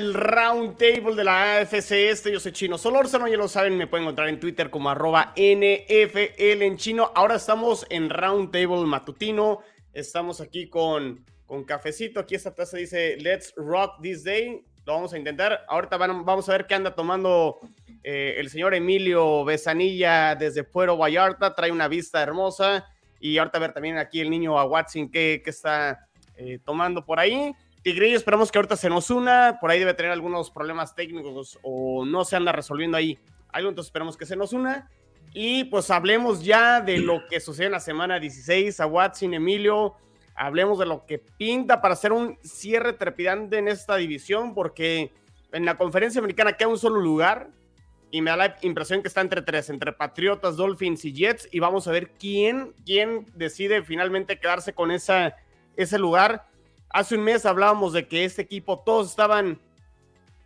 Al Round Table de la AFC Este. Yo soy Chino Solórzano, ya lo saben, me pueden encontrar en Twitter como arroba NFL en chino. Ahora estamos en Round Table matutino. Estamos aquí con, con cafecito. Aquí esta taza dice Let's Rock This Day. Lo vamos a intentar. Ahorita vamos a ver qué anda tomando eh, el señor Emilio Besanilla desde Puerto Vallarta. Trae una vista hermosa. Y ahorita a ver también aquí el niño a Watson que, está eh, tomando por ahí. Tigrillo, esperamos que ahorita se nos una. Por ahí debe tener algunos problemas técnicos o no se anda resolviendo ahí algo, entonces esperamos que se nos una. Y pues hablemos ya de lo que sucede en la semana 16 a Watson, Emilio. Hablemos de lo que pinta para hacer un cierre trepidante en esta división, porque en la conferencia americana queda un solo lugar y me da la impresión que está entre tres, entre Patriotas, Dolphins y Jets. Y vamos a ver quién, quién decide finalmente quedarse con esa, ese lugar Hace un mes hablábamos de que este equipo todos estaban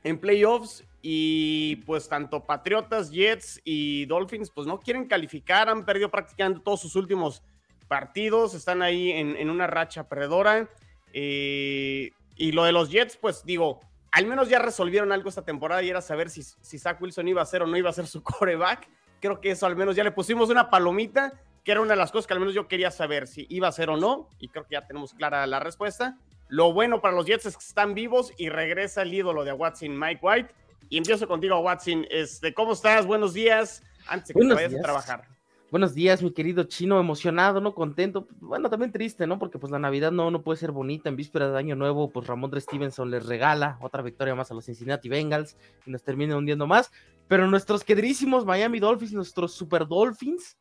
en playoffs y pues tanto Patriotas, Jets y Dolphins pues no quieren calificar, han perdido prácticamente todos sus últimos partidos, están ahí en, una racha perdedora. Eh, y lo de los Jets, pues digo, al menos ya resolvieron algo esta temporada y era saber si, si Zach Wilson iba a ser o no iba a ser su coreback. Creo que eso al menos ya le pusimos una palomita, que era una de las cosas que al menos yo quería saber si iba a ser o no, y creo que ya tenemos clara la respuesta. Lo bueno para los Jets es que están vivos y regresa el ídolo de Watson, Mike White. Y empiezo contigo, Watson. Este, ¿Cómo estás? Buenos días. Antes de que vayas a trabajar. Buenos días, mi querido chino, emocionado, ¿no? Contento. Bueno, también triste, ¿no? Porque pues la Navidad no, no puede ser bonita. En víspera de Año Nuevo, pues Ramón Stevenson les regala otra victoria más a los Cincinnati Bengals y nos termina hundiendo más. Pero nuestros queridísimos Miami Dolphins, nuestros Super Dolphins,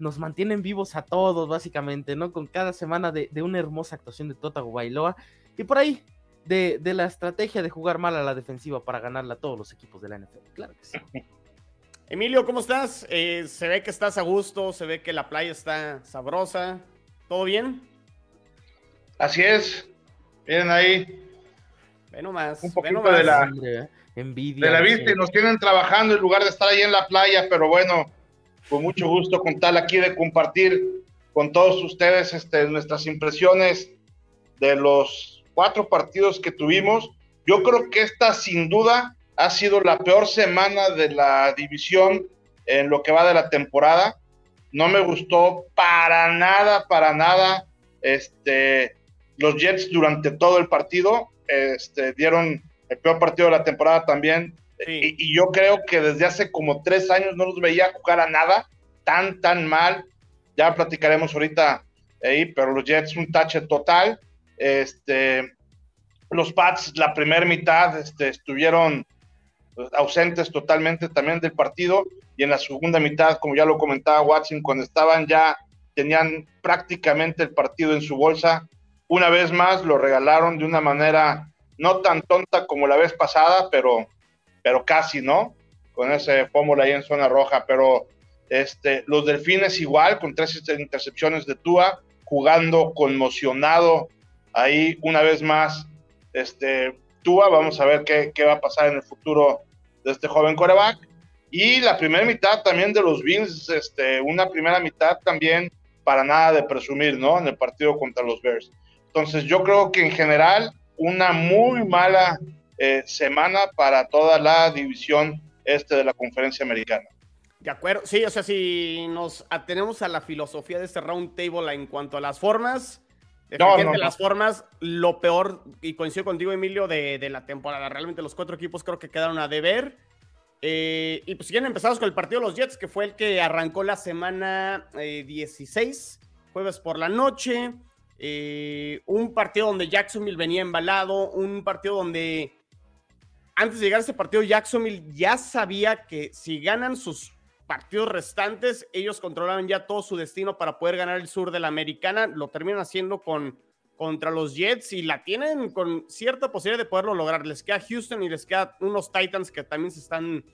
nos mantienen vivos a todos, básicamente, ¿no? Con cada semana de, una hermosa actuación de Tota Bailoa. Y por ahí, de, la estrategia de jugar mal a la defensiva para ganarla a todos los equipos de la NFL. Claro que sí. Emilio, ¿cómo estás? Eh, se ve que estás a gusto, se ve que la playa está sabrosa. ¿Todo bien? Así es. Miren ahí. Ve nomás. Un poquito de la envidia. De la vista y nos tienen trabajando en lugar de estar ahí en la playa, pero bueno, con mucho gusto con tal aquí de compartir con todos ustedes este, nuestras impresiones de los cuatro partidos que tuvimos. Yo creo que esta sin duda ha sido la peor semana de la división en lo que va de la temporada. No me gustó para nada, para nada. Este, los Jets durante todo el partido este, dieron el peor partido de la temporada también. Y, yo creo que desde hace como tres años no los veía jugar a nada tan, tan mal. Ya platicaremos ahorita ahí, pero los Jets un tache total. Este, los Pats, la primera mitad, este, estuvieron ausentes totalmente también del partido. Y en la segunda mitad, como ya lo comentaba Watson, cuando estaban ya, tenían prácticamente el partido en su bolsa. Una vez más lo regalaron de una manera no tan tonta como la vez pasada, pero pero casi, ¿no? Con ese fórmula ahí en zona roja, pero este, los delfines igual, con tres intercepciones de Tua, jugando conmocionado ahí una vez más. Este, Tua, vamos a ver qué, qué va a pasar en el futuro de este joven coreback. Y la primera mitad también de los Bills, este, una primera mitad también para nada de presumir, ¿no? En el partido contra los Bears. Entonces yo creo que en general una muy mala eh, semana para toda la división este de la conferencia americana. De acuerdo, sí, o sea, si nos atenemos a la filosofía de este round table en cuanto a las formas, definitivamente las formas, lo peor, y coincido contigo, Emilio, de, de, la temporada. Realmente los cuatro equipos creo que quedaron a deber. Eh, y pues siguen empezamos con el partido de los Jets, que fue el que arrancó la semana 16, eh, jueves por la noche. un partido donde Jacksonville venía embalado, un partido donde antes de llegar a este partido, Jacksonville ya sabía que si ganan sus partidos restantes, ellos controlaban ya todo su destino para poder ganar el sur de la americana. Lo terminan haciendo con, contra los Jets y la tienen con cierta posibilidad de poderlo lograr. Les queda Houston y les queda unos Titans que también se están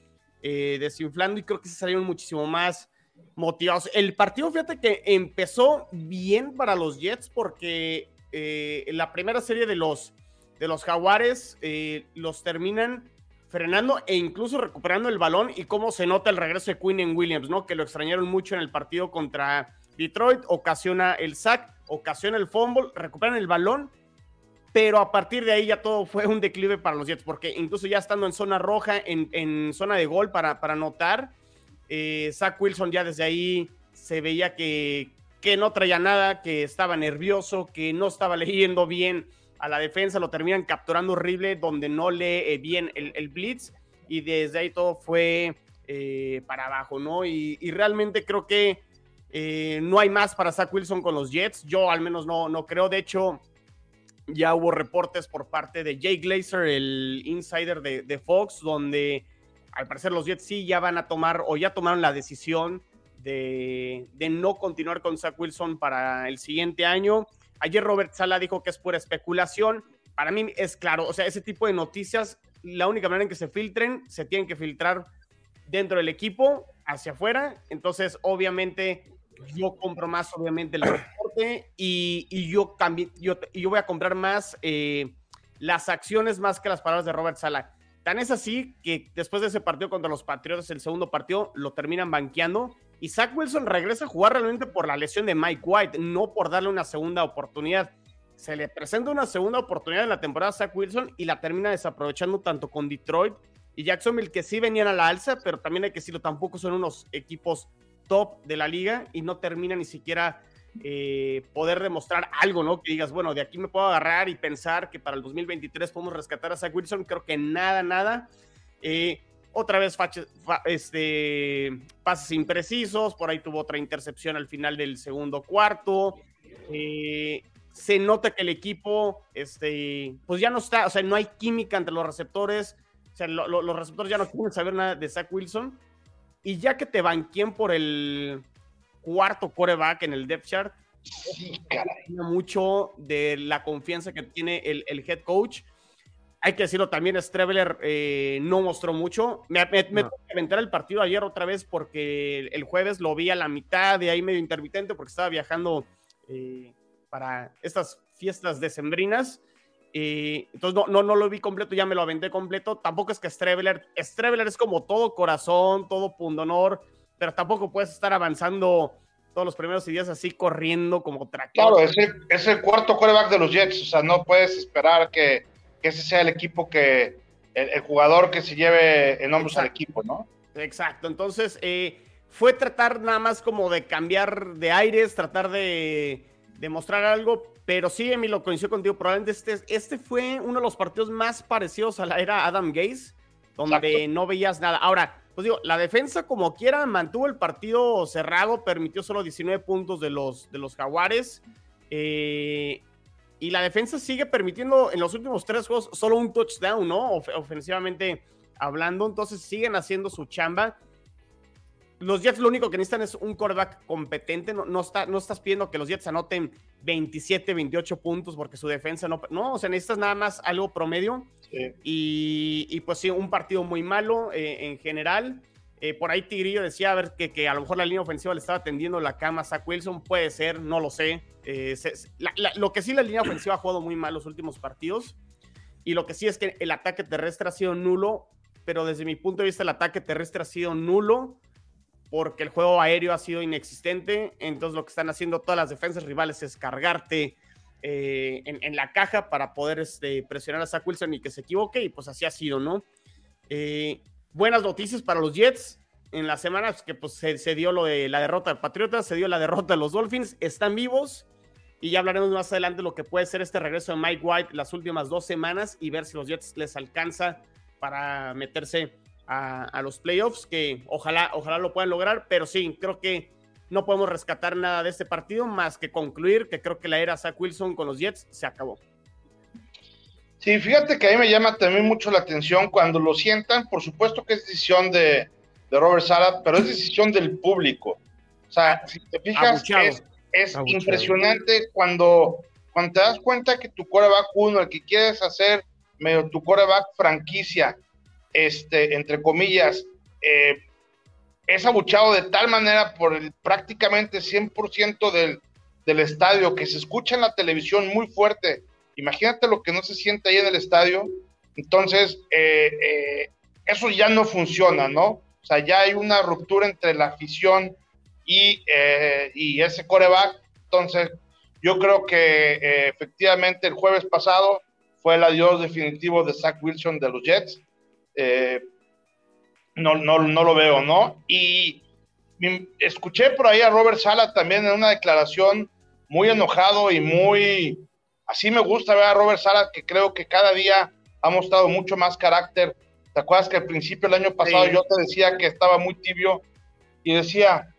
eh, desinflando y creo que se salieron muchísimo más motivados. El partido, fíjate que empezó bien para los Jets porque eh, la primera serie de los de los Jaguares eh, los terminan frenando e incluso recuperando el balón y cómo se nota el regreso de Quinn en Williams, ¿no? Que lo extrañaron mucho en el partido contra Detroit, ocasiona el sack, ocasiona el fumble, recuperan el balón, pero a partir de ahí ya todo fue un declive para los Jets, porque incluso ya estando en zona roja, en, zona de gol para, para anotar, eh, Zach Wilson ya desde ahí se veía que, que no traía nada, que estaba nervioso, que no estaba leyendo bien a la defensa, lo terminan capturando horrible, donde no lee bien el, blitz, y desde ahí todo fue eh, para abajo, ¿no? Y, realmente creo que eh, no hay más para Zach Wilson con los Jets, yo al menos no, no creo, de hecho ya hubo reportes por parte de Jay Glazer, el insider de, Fox, donde al parecer los Jets sí ya van a tomar o ya tomaron la decisión de, de, no continuar con Zach Wilson para el siguiente año. Ayer Robert Sala dijo que es pura especulación. Para mí es claro, o sea, ese tipo de noticias, la única manera en que se filtren, se tienen que filtrar dentro del equipo, hacia afuera. Entonces, obviamente, yo compro más, obviamente, el reporte y, y yo, yo, yo voy a comprar más eh, las acciones más que las palabras de Robert Sala. Tan es así que después de ese partido contra los Patriotas, el segundo partido, lo terminan banqueando y Zach Wilson regresa a jugar realmente por la lesión de Mike White, no por darle una segunda oportunidad. Se le presenta una segunda oportunidad en la temporada a Zach Wilson y la termina desaprovechando tanto con Detroit y Jacksonville, que sí venían a la alza, pero también hay que decirlo, tampoco son unos equipos top de la liga y no termina ni siquiera eh, poder demostrar algo, ¿no? Que digas, bueno, de aquí me puedo agarrar y pensar que para el 2023 podemos rescatar a Zach Wilson. Creo que nada, nada. Eh, otra vez este, pases imprecisos, por ahí tuvo otra intercepción al final del segundo cuarto. Eh, se nota que el equipo, este, pues ya no está, o sea, no hay química entre los receptores. O sea, los receptores ya no quieren saber nada de Zach Wilson. Y ya que te banquien por el cuarto coreback en el depth chart, sí, mucho de la confianza que tiene el, head coach. Hay que decirlo también, Streveler eh, no mostró mucho. Me, me, me aventar el partido ayer otra vez porque el, jueves lo vi a la mitad, de ahí medio intermitente porque estaba viajando eh, para estas fiestas decembrinas. Eh, entonces no, no, no lo vi completo, ya me lo aventé completo. Tampoco es que Streveler, Streveler es como todo corazón, todo pundonor, pero tampoco puedes estar avanzando todos los primeros días así corriendo como tractor. Claro, es el, cuarto quarterback de los Jets, o sea, no puedes esperar que, ese sea el equipo que, el, jugador que se lleve en hombros al equipo, ¿no? Exacto, entonces eh, fue tratar nada más como de cambiar de aires, tratar de, de mostrar algo, pero sí, Emilio, coincido contigo. Probablemente este, este fue uno de los partidos más parecidos a la era Adam Gaze, donde no veías nada. Ahora, pues digo, la defensa como quiera mantuvo el partido cerrado, permitió solo 19 puntos de los, de los Jaguares. Eh, y la defensa sigue permitiendo en los últimos tres juegos solo un touchdown, ¿no? ofensivamente hablando. Entonces siguen haciendo su chamba los Jets lo único que necesitan es un quarterback competente. No, no, está, no estás pidiendo que los Jets anoten 27, 28 puntos porque su defensa no. No, o sea, necesitas nada más algo promedio. Y, pues sí, un partido muy malo eh, en general. Eh, por ahí Tigrillo decía a ver que, que, a lo mejor la línea ofensiva le estaba tendiendo la cama a Zach Wilson. Puede ser, no lo sé. Eh, lo que sí, la línea ofensiva ha jugado muy mal los últimos partidos. Y lo que sí es que el ataque terrestre ha sido nulo. Pero desde mi punto de vista, el ataque terrestre ha sido nulo porque el juego aéreo ha sido inexistente. Entonces lo que están haciendo todas las defensas rivales es cargarte eh, en, la caja para poder este, presionar a Zach Wilson y que se equivoque. Y pues así ha sido, ¿no? Buenas noticias para los Jets. En las semanas que pues, se, dio lo de la derrota de Patriotas, se dio la derrota de los Dolphins, están vivos. Y ya hablaremos más adelante de lo que puede ser este regreso de Mike White las últimas dos semanas y ver si los Jets les alcanza para meterse a, los playoffs, que ojalá, ojalá lo puedan lograr, pero sí, creo que no podemos rescatar nada de este partido más que concluir que creo que la era Zach Wilson con los Jets se acabó. Sí, fíjate que a mí me llama también mucho la atención cuando lo sientan, por supuesto que es decisión de, Robert Sala, pero es decisión del público. O sea, si te fijas, es, impresionante cuando, cuando te das cuenta que tu coreback uno, el que quieres hacer medio tu coreback franquicia, este, entre comillas, eh, es abuchado de tal manera por el prácticamente 100% del, del estadio que se escucha en la televisión muy fuerte. Imagínate lo que no se siente ahí en el estadio. Entonces, eh, eh, eso ya no funciona, ¿no? O sea, ya hay una ruptura entre la afición y, y ese coreback. Entonces, yo creo que efectivamente el jueves pasado fue el adiós definitivo de Zach Wilson de los Jets. Eh, no, no, no lo veo, ¿no? Y escuché por ahí a Robert Sala también en una declaración muy enojado y muy... Así me gusta ver a Robert Sala, que creo que cada día ha mostrado mucho más carácter. ¿Te acuerdas que al principio del año pasado yo te decía que estaba muy tibio y decía,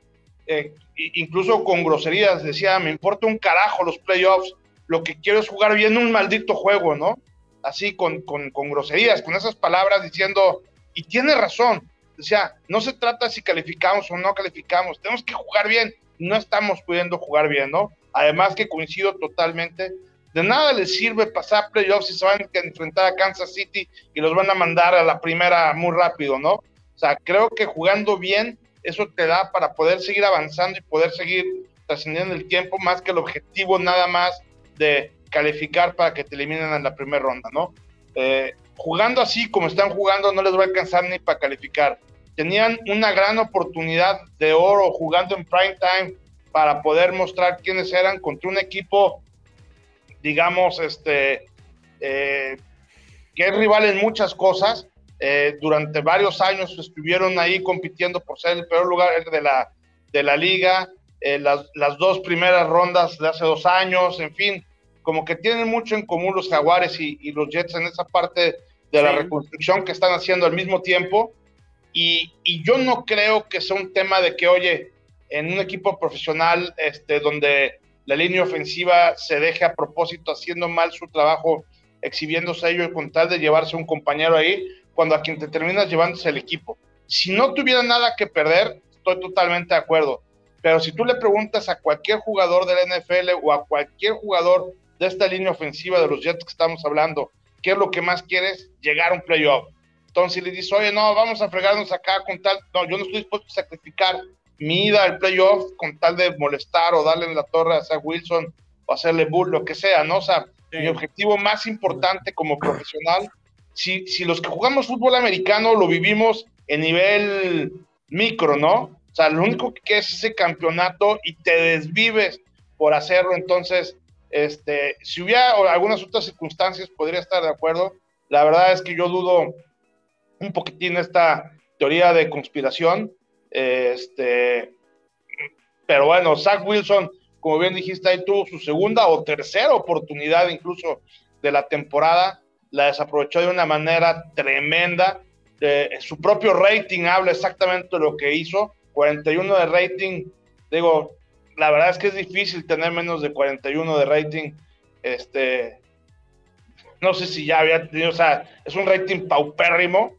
eh, incluso con groserías, decía, me importa un carajo los playoffs, lo que quiero es jugar bien un maldito juego, ¿no? Así con, con, con groserías, con esas palabras diciendo, y tiene razón, o sea, no se trata si calificamos o no calificamos, tenemos que jugar bien, no estamos pudiendo jugar bien, ¿no? Además que coincido totalmente, de nada les sirve pasar playoffs si se van a enfrentar a Kansas City y los van a mandar a la primera muy rápido, ¿no? O sea, creo que jugando bien, eso te da para poder seguir avanzando y poder seguir trascendiendo el tiempo, más que el objetivo nada más de calificar para que te eliminen en la primera ronda, ¿no? Eh, jugando así como están jugando no les va a alcanzar ni para calificar. Tenían una gran oportunidad de oro jugando en prime time para poder mostrar quiénes eran contra un equipo, digamos, este, eh, que es rival en muchas cosas. Eh, durante varios años estuvieron ahí compitiendo por ser el peor lugar de la, de la liga, eh, las, las, dos primeras rondas de hace dos años, en fin, como que tienen mucho en común los jaguares y, y los Jets en esa parte de la reconstrucción que están haciendo al mismo tiempo. Y, y, yo no creo que sea un tema de que, oye, en un equipo profesional este, donde la línea ofensiva se deje a propósito haciendo mal su trabajo, exhibiéndose a ellos con tal de llevarse un compañero ahí, cuando a quien te terminas llevándose el equipo. Si no tuviera nada que perder, estoy totalmente de acuerdo. Pero si tú le preguntas a cualquier jugador del NFL o a cualquier jugador de esta línea ofensiva de los Jets que estamos hablando, ¿qué es lo que más quieres? Llegar a un playoff. Entonces le dices, oye, no, vamos a fregarnos acá con tal, no, yo no estoy dispuesto a sacrificar mi ida al playoff con tal de molestar o darle en la torre a Zach Wilson o hacerle bull, lo que sea, ¿no? O sea, mi objetivo más importante como profesional, si, si los que jugamos fútbol americano lo vivimos en nivel micro, ¿no? O sea, lo único que es ese campeonato y te desvives por hacerlo, entonces este, si hubiera algunas otras circunstancias, podría estar de acuerdo. La verdad es que yo dudo un poquitín esta teoría de conspiración. Este, pero bueno, Zach Wilson, como bien dijiste, ahí tuvo su segunda o tercera oportunidad incluso de la temporada. La desaprovechó de una manera tremenda. su propio rating habla exactamente de lo que hizo. 41 de rating, digo, la verdad es que es difícil tener menos de 41 de rating. Este, no sé si ya había tenido, o sea, es un rating paupérrimo.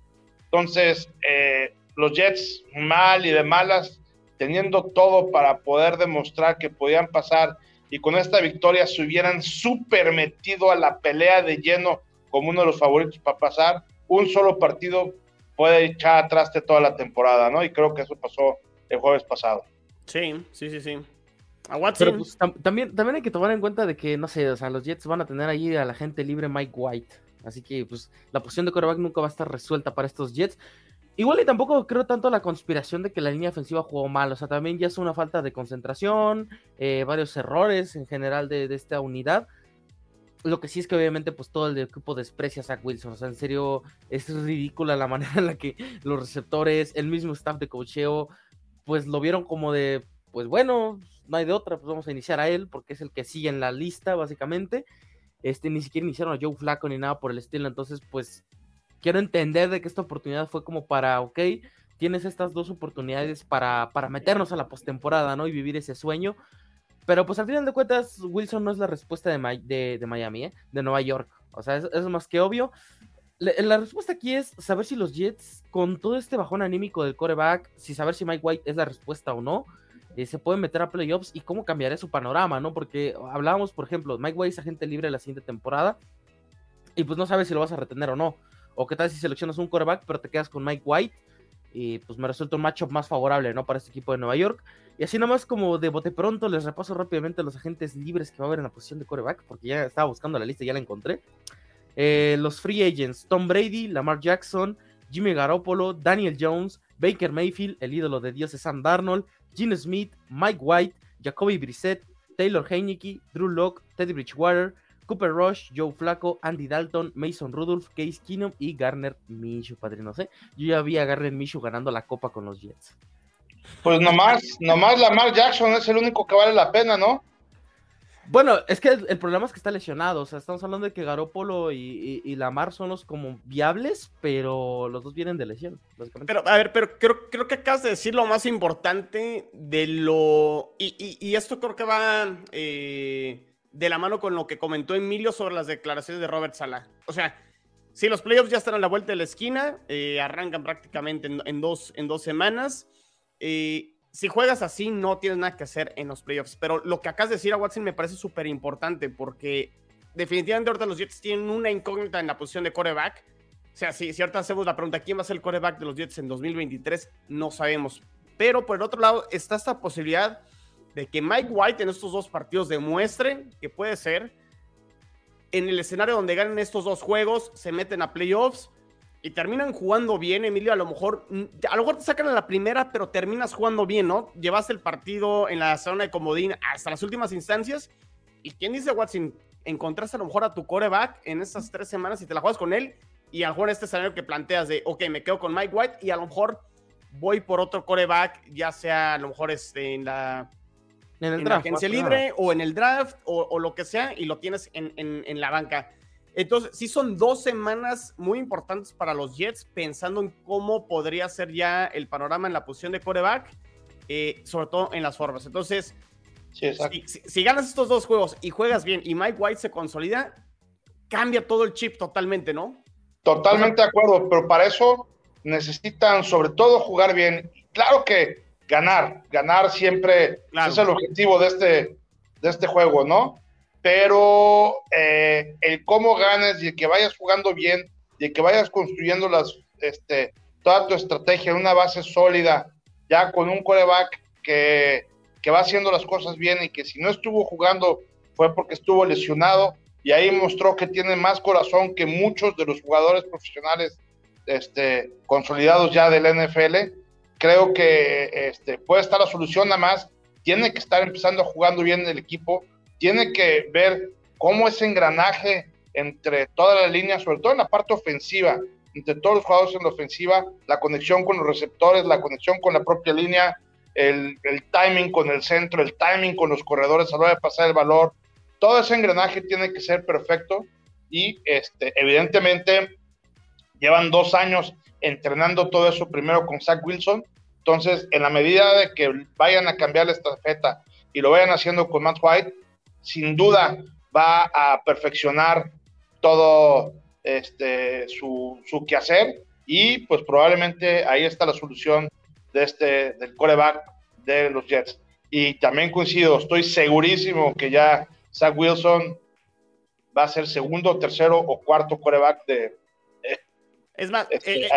Entonces, eh, los Jets mal y de malas, teniendo todo para poder demostrar que podían pasar y con esta victoria se hubieran súper metido a la pelea de lleno como uno de los favoritos para pasar, un solo partido puede echar atrás de toda la temporada, ¿no? Y creo que eso pasó el jueves pasado. Sí, sí, sí, sí. Pero pues, también, también hay que tomar en cuenta de que, no sé, o sea, los Jets van a tener allí a la gente libre Mike White. Así que, pues, la posición de quarterback nunca va a estar resuelta para estos Jets. Igual y tampoco creo tanto la conspiración de que la línea ofensiva jugó mal. O sea, también ya es una falta de concentración, eh, varios errores en general de, esta unidad. Lo que sí es que obviamente pues todo el equipo desprecia a Zach Wilson. O sea, en serio, es ridícula la manera en la que los receptores, el mismo staff de cocheo, pues lo vieron como de, pues bueno, no hay de otra, pues vamos a iniciar a él porque es el que sigue en la lista, básicamente. Este, ni siquiera iniciaron a Joe Flaco ni nada por el estilo, entonces, pues, quiero entender de que esta oportunidad fue como para, ok, tienes estas dos oportunidades para, para meternos a la postemporada, ¿no? Y vivir ese sueño. Pero pues al final de cuentas, Wilson no es la respuesta de, de, Miami, ¿eh? de Nueva York. O sea, eso es más que obvio. La, respuesta aquí es saber si los Jets, con todo este bajón anímico del coreback, si saber si Mike White es la respuesta o no, eh, se pueden meter a playoffs y cómo cambiaría su panorama, ¿no? Porque hablábamos, por ejemplo, Mike White es agente libre la siguiente temporada y pues no sabes si lo vas a retener o no. O qué tal si seleccionas un quarterback pero te quedas con Mike White y pues me resulta un matchup más favorable, ¿no? Para este equipo de Nueva York. Y así nada más como de bote pronto les repaso rápidamente los agentes libres que va a haber en la posición de quarterback porque ya estaba buscando la lista y ya la encontré. Eh, los free agents, Tom Brady, Lamar Jackson, Jimmy Garoppolo, Daniel Jones, Baker Mayfield, el ídolo de Dios es Sam Darnold, Gene Smith, Mike White, Jacoby Brissett, Taylor Heineke, Drew Locke, Teddy Bridgewater, Cooper Rush, Joe Flaco, Andy Dalton, Mason Rudolph, Case Keenum y Garner Minshew, padrino. ¿eh? Yo ya vi a Garner Minshew ganando la copa con los Jets. Pues nomás, nomás Lamar Jackson es el único que vale la pena, ¿no? Bueno, es que el, problema es que está lesionado. O sea, estamos hablando de que Garópolo y, y, Lamar son los como viables, pero los dos vienen de lesión, Pero, a ver, pero creo, creo que acabas de decir lo más importante de lo. Y, y esto creo que va eh, de la mano con lo que comentó Emilio sobre las declaraciones de Robert Sala. O sea, si los playoffs ya están a la vuelta de la esquina, eh, arrancan prácticamente en, dos, en dos semanas. Eh, si juegas así, no tienes nada que hacer en los playoffs. Pero lo que acabas de decir a Watson me parece súper importante porque definitivamente ahorita los Jets tienen una incógnita en la posición de coreback. O sea, si, si ahorita hacemos la pregunta, ¿quién va a ser el coreback de los Jets en 2023? No sabemos. Pero por el otro lado está esta posibilidad de que Mike White en estos dos partidos demuestre que puede ser en el escenario donde ganen estos dos juegos, se meten a playoffs y terminan jugando bien, Emilio, a lo mejor, mm, a lo mejor te sacan a la primera, pero terminas jugando bien, ¿no? Llevaste el partido en la zona de comodín hasta las últimas instancias. ¿Y quién dice, Watson? Encontraste a lo mejor a tu coreback en estas tres semanas y te la juegas con él. Y a lo mejor este escenario que planteas de, ok, me quedo con Mike White y a lo mejor voy por otro coreback, ya sea a lo mejor este, en la en, el draft, la agencia libre o en el draft o, lo que sea y lo tienes en, en la banca. Entonces, sí son dos semanas muy importantes para los Jets, pensando en cómo podría ser ya el panorama en la posición de coreback, eh, sobre todo en las formas. Entonces, si, ganas estos dos juegos y juegas bien y Mike White se consolida, cambia todo el chip totalmente, ¿no? Totalmente de acuerdo, pero para eso necesitan sobre todo jugar bien. Claro que ganar, ganar siempre es el objetivo de este, de este juego, ¿no? pero eh, el cómo ganes y el que vayas jugando bien y el que vayas construyendo las, este, toda tu estrategia en una base sólida, ya con un coreback que, que va haciendo las cosas bien y que si no estuvo jugando fue porque estuvo lesionado y ahí mostró que tiene más corazón que muchos de los jugadores profesionales este, consolidados ya del NFL. Creo que este, puede estar la solución nada más. Tiene que estar empezando jugando bien el equipo tiene que ver cómo ese engranaje entre todas las líneas, sobre todo en la parte ofensiva, entre todos los jugadores en la ofensiva, la conexión con los receptores, la conexión con la propia línea, el, timing con el centro, el timing con los corredores a la hora de pasar el valor, todo ese engranaje tiene que ser perfecto y este, evidentemente llevan dos años entrenando todo eso primero con Zach Wilson, entonces en la medida de que vayan a cambiar la estafeta y lo vayan haciendo con Matt White, sin duda va a perfeccionar todo este, su, su quehacer y pues probablemente ahí está la solución de este, del coreback de los Jets. Y también coincido, estoy segurísimo que ya Zach Wilson va a ser segundo, tercero o cuarto coreback de, es más, eh,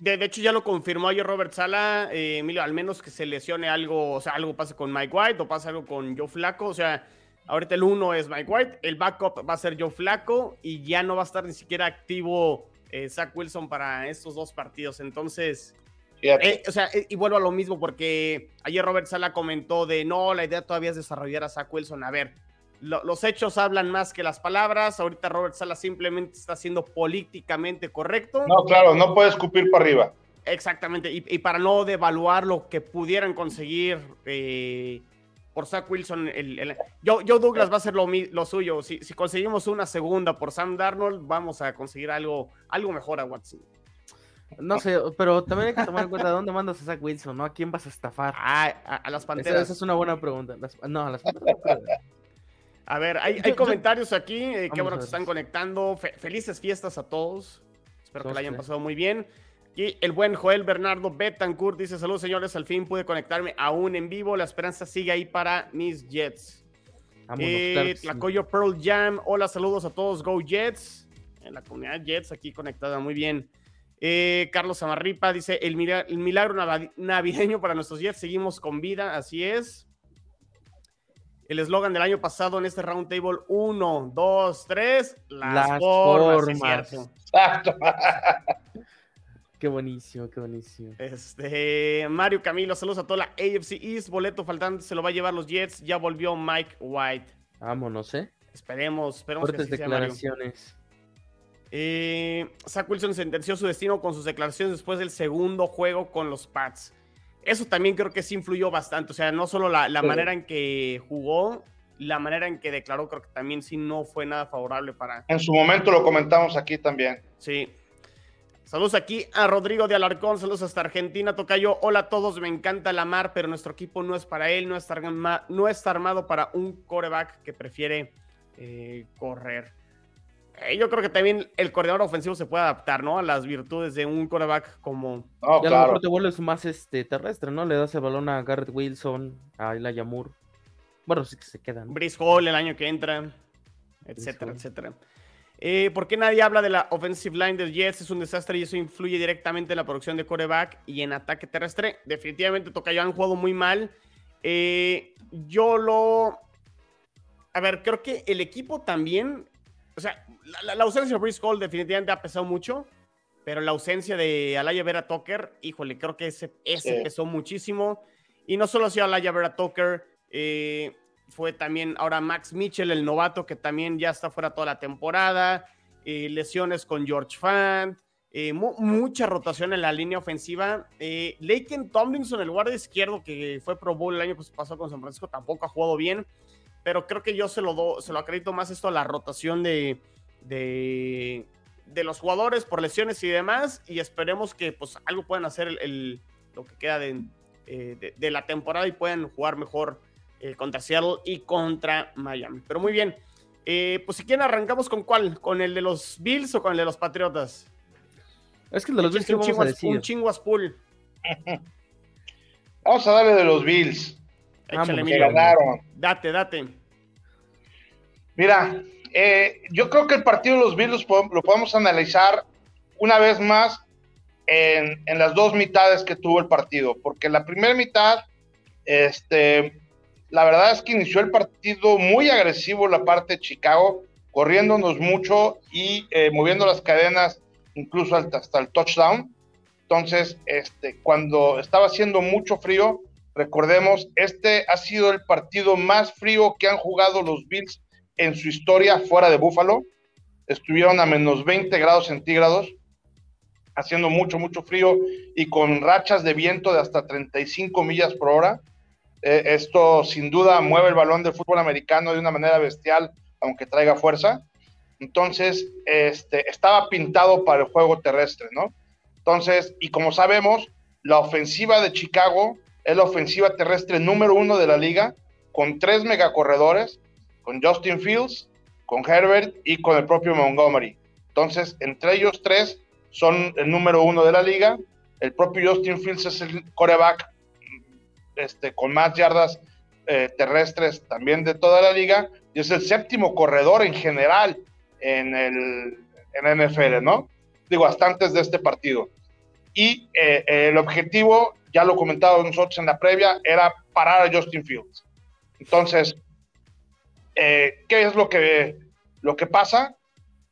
de, hecho ya lo confirmó ayer Robert Sala, eh, Emilio, al menos que se lesione algo, o sea, algo pase con Mike White o pase algo con Joe Flaco, o sea, Ahorita el uno es Mike White, el backup va a ser Joe Flaco y ya no va a estar ni siquiera activo eh, Zach Wilson para estos dos partidos. Entonces, eh, o sea, eh, y vuelvo a lo mismo porque ayer Robert Sala comentó de no, la idea todavía es desarrollar a Zach Wilson. A ver, los hechos hablan más que las palabras. Ahorita Robert Sala simplemente está siendo políticamente correcto. No, claro, no puede escupir para arriba. Exactamente, y, y para no devaluar lo que pudieran conseguir eh, por Zach Wilson. El, yo, Douglas va a ser lo, lo suyo. Si, si, conseguimos una segunda por Sam Darnold, vamos a conseguir algo, algo mejor a Watson. No sé, pero también hay que tomar en cuenta dónde mandas a Zach Wilson, ¿no? ¿A quién vas a estafar? Ah, a, las panteras. Esa, es una buena pregunta. no, a las panteras. A ver, hay, hay comentarios aquí. Eh, qué bueno que se están conectando. felices fiestas a todos. Espero que la hayan pasado muy bien. Y el buen Joel Bernardo Betancourt dice: Saludos, señores. Al fin pude conectarme aún en vivo. La esperanza sigue ahí para mis Jets. Eh, Tlacoyo Pearl Jam. Hola, saludos a todos. Go Jets. En la comunidad Jets aquí conectada. Muy bien. Eh, Carlos Amarripa dice: el, milagro navideño para nuestros Jets. Seguimos con vida. Así es. El eslogan del año pasado en este roundtable: 1, 2, 3. Las, formas. Exacto. Qué buenísimo, qué buenísimo. Este, Mario Camilo, saludos a toda la AFC East. Boleto faltante se lo va a llevar los Jets. Ya volvió Mike White. Vámonos, ¿eh? Esperemos, esperemos Fuertes declaraciones. Eh, Zach Wilson sentenció su destino con sus declaraciones después del segundo juego con los Pats. Eso también creo que sí influyó bastante. O sea, no solo la, manera en que jugó, la manera en que declaró, creo que también sí no fue nada favorable para. En su momento lo comentamos aquí también. Sí. Saludos aquí a Rodrigo de Alarcón, saludos hasta Argentina, Tocayo. Hola a todos, me encanta la mar, pero nuestro equipo no es para él, no está, no está armado para un coreback que prefiere eh, correr. Eh, yo creo que también el coordinador ofensivo se puede adaptar, ¿no? A las virtudes de un coreback como. Oh, ya a lo mejor te vuelves más este, terrestre, ¿no? Le das el balón a Garrett Wilson, a Elijah Moore. Bueno, sí que se quedan. Brice Hall el año que entra, etcétera, etcétera. Eh, ¿Por qué nadie habla de la offensive line de Jets? Es un desastre y eso influye directamente en la producción de coreback y en ataque terrestre. Definitivamente Tocayo han jugado muy mal. Eh, yo lo. A ver, creo que el equipo también. O sea, la, ausencia de Brice Hall definitivamente ha pesado mucho, pero la ausencia de Alaya Vera Tucker, híjole, creo que ese, ese pesó muchísimo. Y no solo ha sido Alaya Vera Tucker, eh, fue también ahora Max Mitchell, el novato, que también ya está fuera toda la temporada. Eh, lesiones con George Fant. Eh, mucha rotación en la línea ofensiva. Eh, Laken Tomlinson, el guardia izquierdo que fue Pro Bowl el año que pasó con San Francisco, tampoco ha jugado bien. Pero creo que yo se lo, do, se lo acredito más esto a la rotación de, de, los jugadores por lesiones y demás. Y esperemos que pues algo puedan hacer el, lo que queda de, eh, de, la temporada y puedan jugar mejor eh, contra Seattle y contra Miami. Pero muy bien. Eh, pues si quieren arrancamos con cuál, con el de los Bills o con el de los Patriotas. Es que el de los Bills un, chingo, un chingo Vamos a darle de los Bills. Échale, Date, date. Mira, eh, yo creo que el partido de los Bills lo podemos analizar una vez más en, las dos mitades que tuvo el partido, porque la primera mitad, este, la verdad es que inició el partido muy agresivo la parte de Chicago, corriéndonos mucho y eh, moviendo las cadenas incluso hasta el touchdown. Entonces, este, cuando estaba haciendo mucho frío, recordemos, este ha sido el partido más frío que han jugado los Bills en su historia fuera de Búfalo. Estuvieron a menos 20 grados centígrados, haciendo mucho, mucho frío y con rachas de viento de hasta 35 millas por hora. Eh, esto sin duda mueve el balón del fútbol americano de una manera bestial, aunque traiga fuerza. Entonces, este, estaba pintado para el juego terrestre, ¿no? Entonces, y como sabemos, la ofensiva de Chicago es la ofensiva terrestre número uno de la liga, con tres megacorredores, con Justin Fields, con Herbert y con el propio Montgomery. Entonces, entre ellos tres son el número uno de la liga. El propio Justin Fields es el coreback este, con más yardas eh, terrestres también de toda la liga y es el séptimo corredor en general en el en NFL, ¿no? Digo, hasta antes de este partido. Y eh, el objetivo, ya lo comentado nosotros en la previa, era parar a Justin Fields. Entonces, eh, ¿qué es lo que, lo que pasa?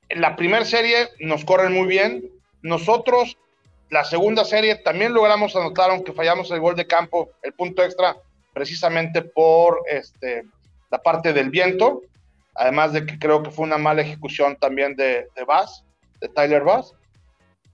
En la primera serie nos corren muy bien. Nosotros, la segunda serie, también logramos anotar, aunque fallamos el gol de campo, el punto extra, precisamente por este, la parte del viento. Además de que creo que fue una mala ejecución también de, de Bass, de Tyler Bass.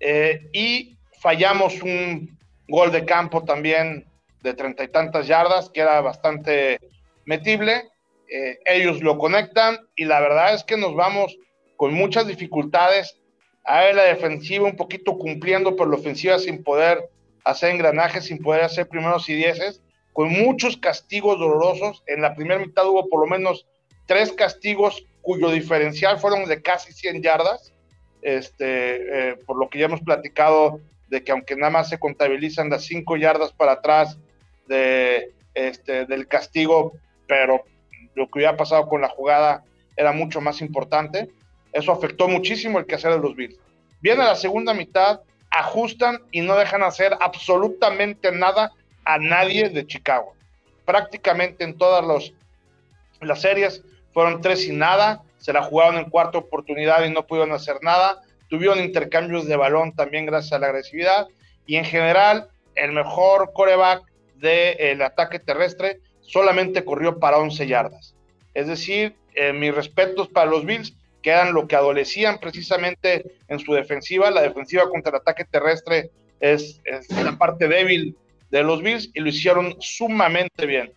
Eh, y fallamos un gol de campo también de treinta y tantas yardas, que era bastante metible. Eh, ellos lo conectan y la verdad es que nos vamos con muchas dificultades a la defensiva un poquito cumpliendo, por la ofensiva sin poder hacer engranajes, sin poder hacer primeros y dieces, con muchos castigos dolorosos. En la primera mitad hubo por lo menos tres castigos cuyo diferencial fueron de casi 100 yardas, este, eh, por lo que ya hemos platicado de que aunque nada más se contabilizan las cinco yardas para atrás de, este, del castigo, pero lo que hubiera pasado con la jugada era mucho más importante. Eso afectó muchísimo el quehacer de los Bills. Viene la segunda mitad, ajustan y no dejan hacer absolutamente nada a nadie de Chicago. Prácticamente en todas los, las series fueron tres y nada, se la jugaron en cuarta oportunidad y no pudieron hacer nada. Tuvieron intercambios de balón también gracias a la agresividad. Y en general, el mejor coreback del ataque terrestre solamente corrió para 11 yardas. Es decir, eh, mis respetos para los Bills, que eran lo que adolecían precisamente en su defensiva. La defensiva contra el ataque terrestre es, es la parte débil de los Bills y lo hicieron sumamente bien.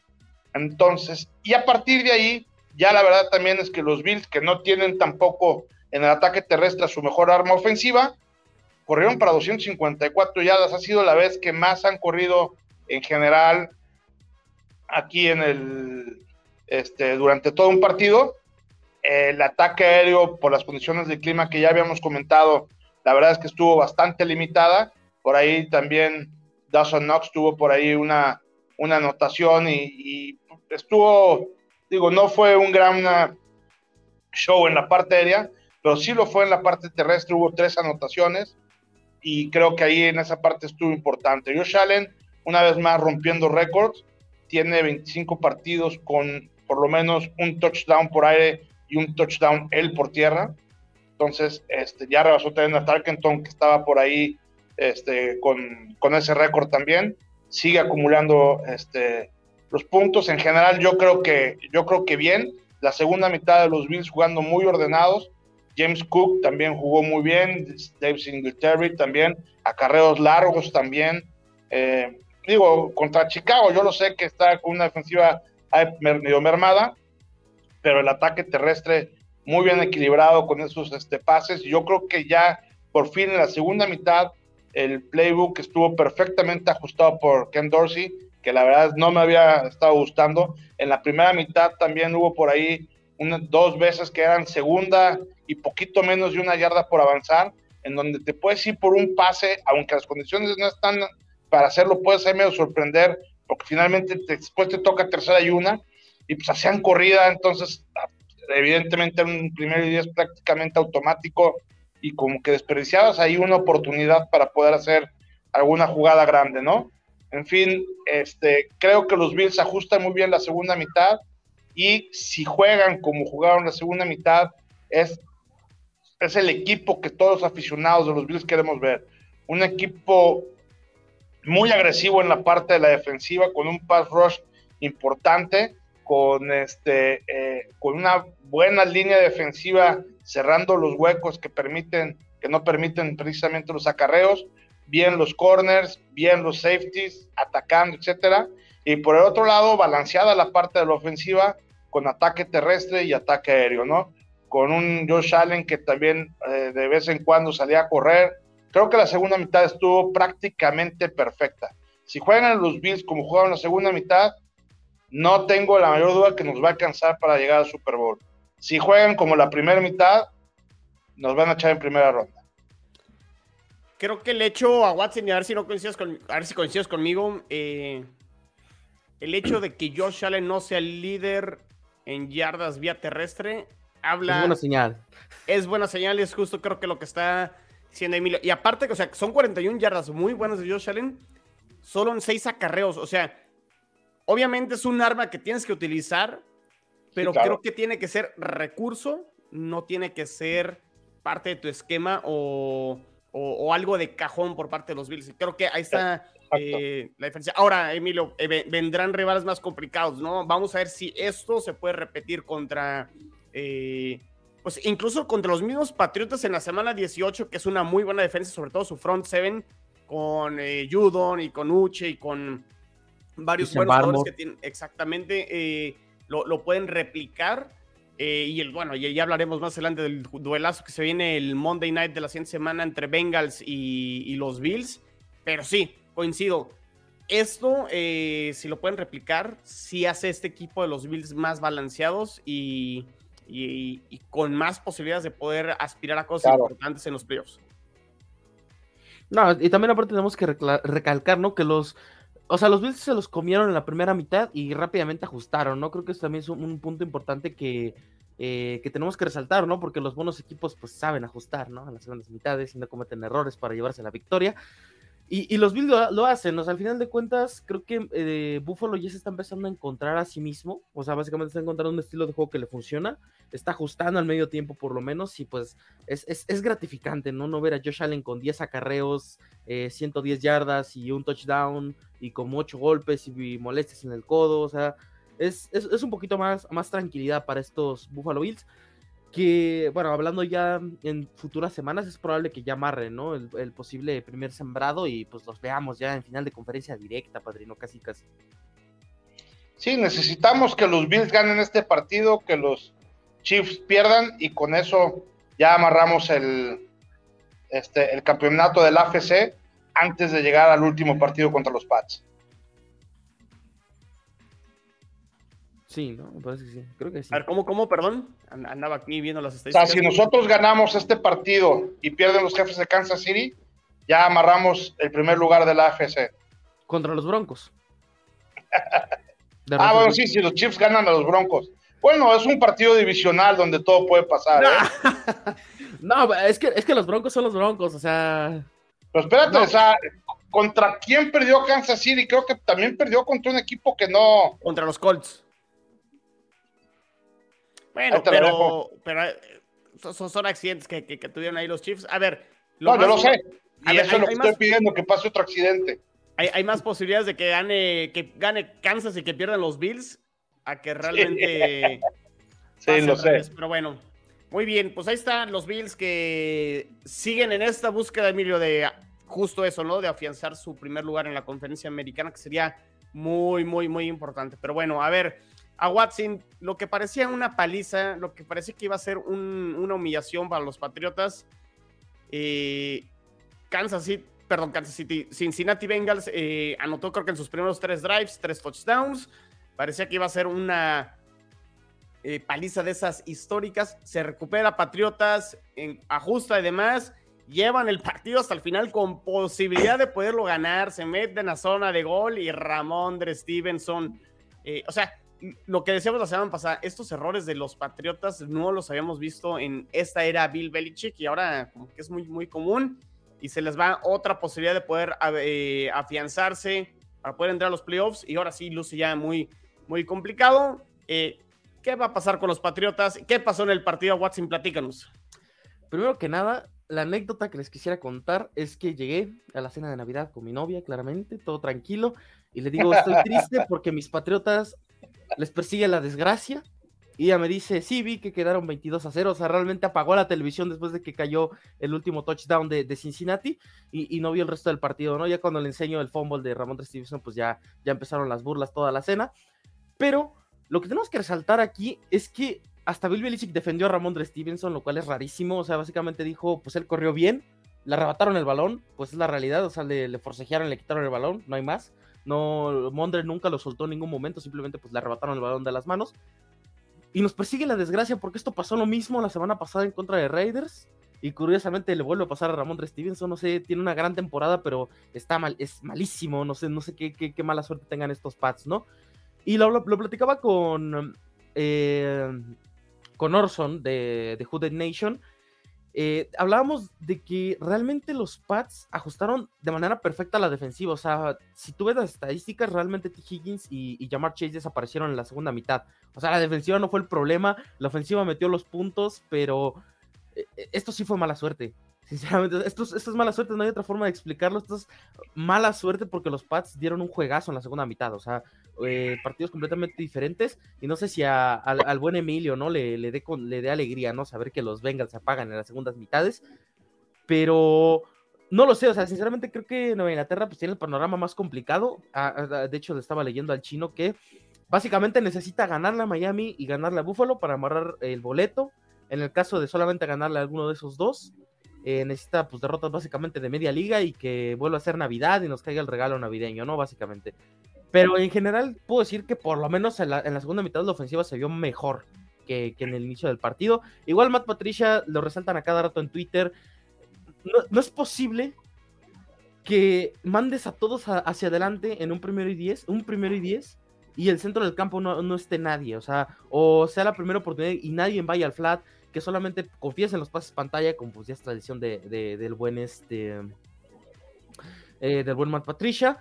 Entonces, y a partir de ahí, ya la verdad también es que los Bills, que no tienen tampoco en el ataque terrestre su mejor arma ofensiva, corrieron para 254 yardas. Ha sido la vez que más han corrido en general aquí en el, este, durante todo un partido. El ataque aéreo, por las condiciones de clima que ya habíamos comentado, la verdad es que estuvo bastante limitada. Por ahí también Dawson Knox tuvo por ahí una, una anotación y, estuvo, digo, no fue un gran show en la parte aérea, pero sí lo fue en la parte terrestre, hubo tres anotaciones y creo que ahí en esa parte estuvo importante. Josh Allen, una vez más rompiendo récords, tiene 25 partidos con por lo menos un touchdown por aire y un touchdown él por tierra. Entonces, este, ya rebasó también a Tarkenton, que estaba por ahí este, con, ese récord también. Sigue acumulando este, los puntos. En general, yo creo, que, yo creo que bien. La segunda mitad de los Bills jugando muy ordenados. James Cook también jugó muy bien. Dave Singletary también. Acarreos largos también. Eh, digo, contra Chicago, yo lo sé que está con una defensiva medio mermada, pero el ataque terrestre muy bien equilibrado con esos este, pases. Yo creo que ya por fin en la segunda mitad el playbook estuvo perfectamente ajustado por Ken Dorsey, que la verdad no me había estado gustando. En la primera mitad también hubo por ahí dos veces que eran segunda y poquito menos de una yarda por avanzar, en donde te puedes ir por un pase, aunque las condiciones no están para hacerlo, puede ser medio sorprender, porque finalmente después te toca tercera y una, y pues hacían corrida, entonces evidentemente un primer y diez prácticamente automático, y como que desperdiciabas ahí una oportunidad para poder hacer alguna jugada grande, ¿no? En fin, este, creo que los Bills ajustan muy bien la segunda mitad y si juegan como jugaron la segunda mitad, es, es el equipo que todos los aficionados de los Bills queremos ver. Un equipo muy agresivo en la parte de la defensiva, con un pass rush importante, con, este, eh, con una buena línea defensiva cerrando los huecos que permiten, que no permiten precisamente los acarreos, bien los corners, bien los safeties, atacando, etcétera. Y por el otro lado, balanceada la parte de la ofensiva con ataque terrestre y ataque aéreo, ¿no? Con un Josh Allen que también eh, de vez en cuando salía a correr, Creo que la segunda mitad estuvo prácticamente perfecta. Si juegan los Bills como jugaron la segunda mitad, no tengo la mayor duda que nos va a alcanzar para llegar al Super Bowl. Si juegan como la primera mitad, nos van a echar en primera ronda. Creo que el hecho, a Watson, y a ver si no coincides, con, a ver si coincides conmigo, eh, el hecho de que Josh Allen no sea el líder en yardas vía terrestre, habla... Es buena señal. Es buena señal, es justo creo que lo que está Emilio. Y aparte, o sea, son 41 yardas muy buenas de Josh Allen, solo en 6 acarreos. O sea, obviamente es un arma que tienes que utilizar, pero creo que tiene que ser recurso, no tiene que ser parte de tu esquema o, algo de cajón por parte de los Bills. Creo que ahí está eh, la diferencia. Ahora, Emilio, eh, vendrán rivales más complicados, ¿no? Vamos a ver si esto se puede repetir contra... Eh, pues incluso contra los mismos Patriotas en la semana 18, que es una muy buena defensa, sobre todo su front seven, con eh, Judon y con Uche y con varios buenos jugadores que tienen exactamente, eh, lo, pueden replicar. Eh, y el, bueno, ya, ya, hablaremos más adelante del duelazo que se viene el Monday Night de la siguiente semana entre Bengals y, los Bills. Pero sí, coincido. Esto, si lo pueden replicar, sí hace este equipo de los Bills más balanceados y, y, con más posibilidades de poder aspirar a cosas importantes en los playoffs. No, y también aparte tenemos que recalcar, ¿no? Que los, o sea, los Bills se los comieron en la primera mitad y rápidamente ajustaron, ¿no? Creo que eso también es un, punto importante que, eh, que tenemos que resaltar, ¿no? Porque los buenos equipos pues saben ajustar, ¿no? En las segundas mitades y no cometen errores para llevarse la victoria. Y, los Bills lo, hacen, o sea, al final de cuentas, creo que eh, Buffalo ya se está empezando a encontrar a sí mismo, o sea, básicamente está encontrando un estilo de juego que le funciona, está ajustando al medio tiempo por lo menos, y pues es, es, gratificante, ¿no? No ver a Josh Allen con 10 acarreos, 110 eh, yardas y un touchdown, y con 8 golpes y molestias en el codo, o sea, es, es, un poquito más, más tranquilidad para estos Buffalo Bills. Que, bueno, hablando ya en futuras semanas, es probable que ya amarren, ¿no? El, el posible primer sembrado y pues los veamos ya en final de conferencia directa, padrino, casi casi. Sí, necesitamos que los Bills ganen este partido, que los Chiefs pierdan y con eso ya amarramos el, este, el campeonato del AFC antes de llegar al último partido contra los Pats. Sí, ¿no? Me parece que sí. Creo que sí. A ver, ¿cómo, cómo, perdón? Andaba aquí viendo las estadísticas. O sea, si nosotros ganamos este partido y pierden los jefes de Kansas City, ya amarramos el primer lugar de la AFC. Contra los Broncos. ah, bueno, sí, si los Chiefs ganan a los Broncos. Bueno, es un partido divisional donde todo puede pasar. ¿eh? No, es, que, es que los Broncos son los Broncos, o sea. Pero espérate, o sea, ¿contra quién perdió Kansas City? Creo que también perdió contra un equipo que no. Contra los Colts. Bueno, pero, pero eh, son, son, accidentes que, que, tuvieron ahí los Chiefs. A ver. no, yo lo sé. Y eso es lo que estoy pidiendo, que pase otro accidente. Hay, hay, más posibilidades de que gane, que gane Kansas y que pierdan los Bills a que realmente. Sí, lo sé. Pero bueno, muy bien, pues ahí están los Bills que siguen en esta búsqueda, Emilio, de justo eso, ¿no? De afianzar su primer lugar en la conferencia americana, que sería muy, muy, muy importante. Pero bueno, a ver, a Watson, lo que parecía una paliza, lo que parecía que iba a ser una humillación para los Patriotas, eh, Kansas City, perdón, Kansas City, Cincinnati Bengals eh, anotó creo que en sus primeros tres drives, tres touchdowns. Parecía que iba a ser una eh, paliza de esas históricas. Se recupera Patriotas, ajusta y demás. Llevan el partido hasta el final con posibilidad de poderlo ganar. Se meten a zona de gol y Ramón de Stevenson. O sea, lo que decíamos la semana pasada, estos errores de los Patriotas no los habíamos visto en esta era Bill Belichick y ahora como que es muy, muy común y se les va otra posibilidad de poder eh, afianzarse para poder entrar a los playoffs y ahora sí luce ya muy, muy complicado. Eh, ¿Qué va a pasar con los Patriotas? ¿Qué pasó en el partido? Watson, platícanos. Primero que nada, la anécdota que les quisiera contar es que llegué a la cena de Navidad con mi novia, claramente, todo tranquilo, y le digo, estoy triste porque mis Patriotas les persigue la desgracia. Y ella me dice, sí, vi que quedaron 22 a 0, o sea, realmente apagó la televisión después de que cayó el último touchdown de, Cincinnati y, no vio el resto del partido, ¿no? Ya cuando le enseño el fumble de Ramón Stevenson, pues ya, ya empezaron las burlas toda la cena. Pero lo que tenemos que resaltar aquí es que hasta Bill Belichick defendió a Ramón Stevenson, lo cual es rarísimo. O sea, básicamente dijo, pues él corrió bien, le arrebataron el balón, pues es la realidad. O sea, le, forcejearon, le quitaron el balón, no hay más. No, Mondre nunca lo soltó en ningún momento, simplemente pues le arrebataron el balón de las manos. Y nos persigue la desgracia porque esto pasó lo mismo la semana pasada en contra de Raiders. Y curiosamente le vuelve a pasar a Ramón Stevenson. No sé, tiene una gran temporada, pero está mal, es malísimo. No sé, no sé qué, qué, qué mala suerte tengan estos Pats, ¿no? Y lo, lo, platicaba con, eh, con Orson de, de Hooded Nation. Eh, hablábamos de que realmente los Pats ajustaron de manera perfecta la defensiva. O sea, si tú ves las estadísticas, realmente T. Higgins y, y Jamar Chase desaparecieron en la segunda mitad. O sea, la defensiva no fue el problema, la ofensiva metió los puntos, pero eh, esto sí fue mala suerte. Sinceramente, esto, es mala suerte, no hay otra forma de explicarlo. Esto es mala suerte porque los Pats dieron un juegazo en la segunda mitad. O sea, eh, partidos completamente diferentes. Y no sé si al, buen Emilio no le, le dé le dé alegría, ¿no? Saber que los Bengals se apagan en las segundas mitades. Pero no lo sé, o sea, sinceramente creo que Nueva Inglaterra pues tiene el panorama más complicado. Ah, ah, de hecho, le estaba leyendo al chino que básicamente necesita ganarle a Miami y ganarle a Buffalo para amarrar el boleto. En el caso de solamente ganarle a alguno de esos dos, eh, necesita pues derrotas básicamente de media liga y que vuelva a ser Navidad y nos caiga el regalo navideño, ¿no? Básicamente. Pero en general puedo decir que por lo menos en la, segunda mitad de la ofensiva se vio mejor que, en el inicio del partido. Igual Matt Patricia lo resaltan a cada rato en Twitter. No, es posible que mandes a todos hacia adelante en un primero y diez, un primero y diez, y el centro del campo no, no esté nadie. O sea, o sea la primera oportunidad y nadie vaya al flat que solamente confíes en los pases pantalla, como pues ya es tradición de, del buen este eh, del buen Matt Patricia.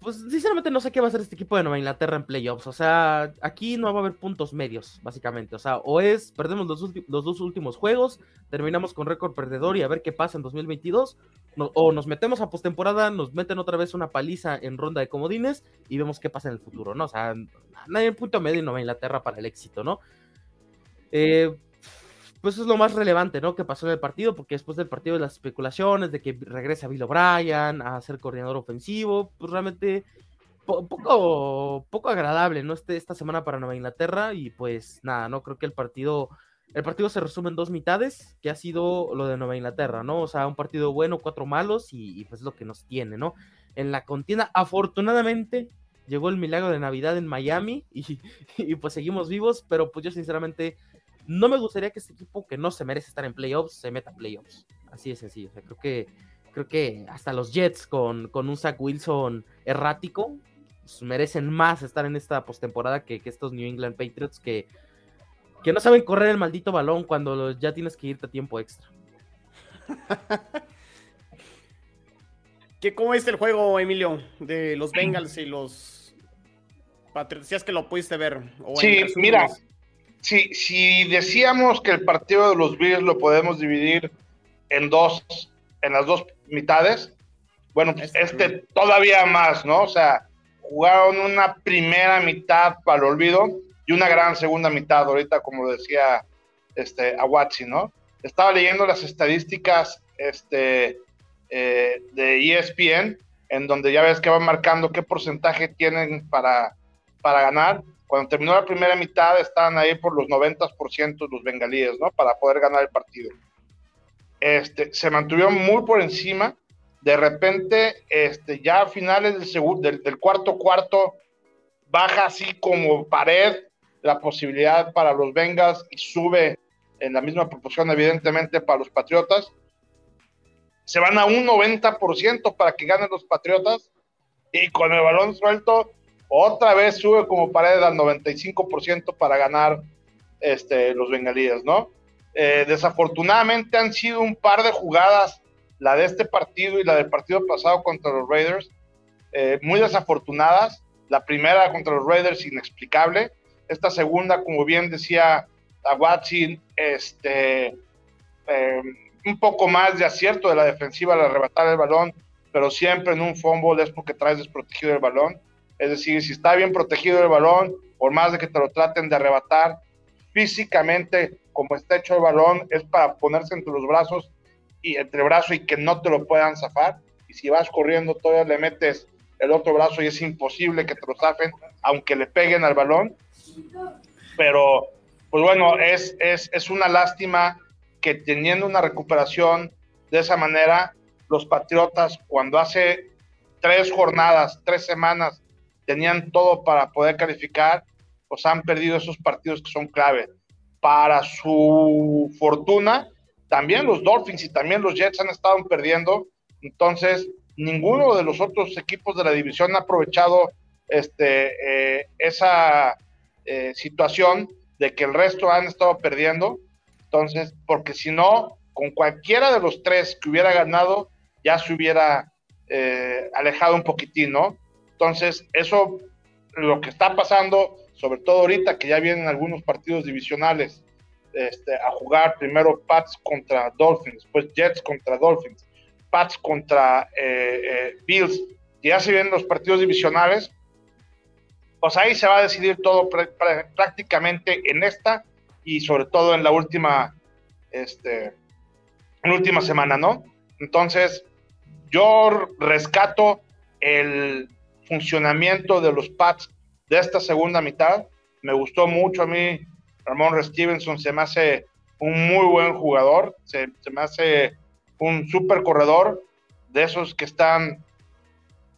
pues sinceramente no sé qué va a hacer este equipo de Nueva Inglaterra en playoffs. O sea, aquí no va a haber puntos medios, básicamente. O sea, o es perdemos los, dos últimos juegos, terminamos con récord perdedor y a ver qué pasa en 2022, o nos metemos a postemporada, nos meten otra vez una paliza en ronda de comodines y vemos qué pasa en el futuro, ¿no? O sea, no hay punto medio en Nueva Inglaterra para el éxito, ¿no? Eh, pues es lo más relevante, ¿no? Que pasó en el partido, porque después del partido de las especulaciones de que regresa Bill O'Brien a ser coordinador ofensivo, pues realmente poco, poco agradable, ¿no? Este, esta semana para Nueva Inglaterra y pues nada, ¿no? Creo que el partido, el partido se resume en dos mitades, que ha sido lo de Nueva Inglaterra, ¿no? O sea, un partido bueno, cuatro malos y, pues lo que nos tiene, ¿no? En la contienda, afortunadamente, llegó el milagro de Navidad en Miami y, y pues seguimos vivos, pero pues yo sinceramente no me gustaría que este equipo que no se merece estar en playoffs se meta a playoffs. Así de sencillo. creo que creo que hasta los Jets con, con un Zach Wilson errático pues, merecen más estar en esta postemporada que, que estos New England Patriots que, que no saben correr el maldito balón cuando ya tienes que irte a tiempo extra. ¿Qué, ¿Cómo es el juego, Emilio, de los Bengals y los Patriots? Si es que lo pudiste ver. sí, mira, si, si decíamos que el partido de los Bills lo podemos dividir en dos, en las dos mitades, bueno, este, este todavía más, ¿no? O sea, jugaron una primera mitad para el olvido y una gran segunda mitad, ahorita como decía este, Awatsi, ¿no? Estaba leyendo las estadísticas este, eh, de ESPN, en donde ya ves que van marcando qué porcentaje tienen para, para ganar. Cuando terminó la primera mitad estaban ahí por los 90% los bengalíes, ¿no? Para poder ganar el partido. Este, se mantuvieron muy por encima. De repente, este, ya a finales del, segundo, del, cuarto cuarto, baja así como pared la posibilidad para los Bengals y sube en la misma proporción, evidentemente, para los Patriotas. Se van a un 90% para que ganen los Patriotas y con el balón suelto otra vez sube como pared al 95% para ganar este, los bengalíes, ¿no? Eh, desafortunadamente han sido un par de jugadas, la de este partido y la del partido pasado contra los Raiders, eh, muy desafortunadas. La primera contra los Raiders inexplicable. Esta segunda, como bien decía Watson, este, eh, un poco más de acierto de la defensiva al arrebatar el balón, pero siempre en un fumble es porque traes desprotegido el balón. Es decir, si está bien protegido el balón, por más de que te lo traten de arrebatar, físicamente, como está hecho el balón, es para ponerse entre los brazos y entre brazo y que no te lo puedan zafar. Y si vas corriendo, todavía le metes el otro brazo y es imposible que te lo zafen, aunque le peguen al balón. Pero, pues bueno, es, es, es una lástima que teniendo una recuperación de esa manera, los Patriotas, cuando hace tres jornadas, tres semanas, tenían todo para poder calificar, pues han perdido esos partidos que son clave. Para su fortuna, también los Dolphins y también los Jets han estado perdiendo, entonces ninguno de los otros equipos de la división ha aprovechado este, eh, esa eh, situación de que el resto han estado perdiendo, entonces, porque si no, con cualquiera de los tres que hubiera ganado, ya se hubiera eh, alejado un poquitín, ¿no? Entonces, eso, lo que está pasando, sobre todo ahorita que ya vienen algunos partidos divisionales este, a jugar, primero Pats contra Dolphins, después Jets contra Dolphins, Pats contra eh, eh, Bills, y ya se vienen los partidos divisionales, pues ahí se va a decidir todo prácticamente en esta y sobre todo en la última, este, última semana, ¿no? Entonces, yo rescato el, funcionamiento de los Pats de esta segunda mitad. Me gustó mucho a mí. Ramón Stevenson se me hace un muy buen jugador, se, me hace un super corredor de esos que están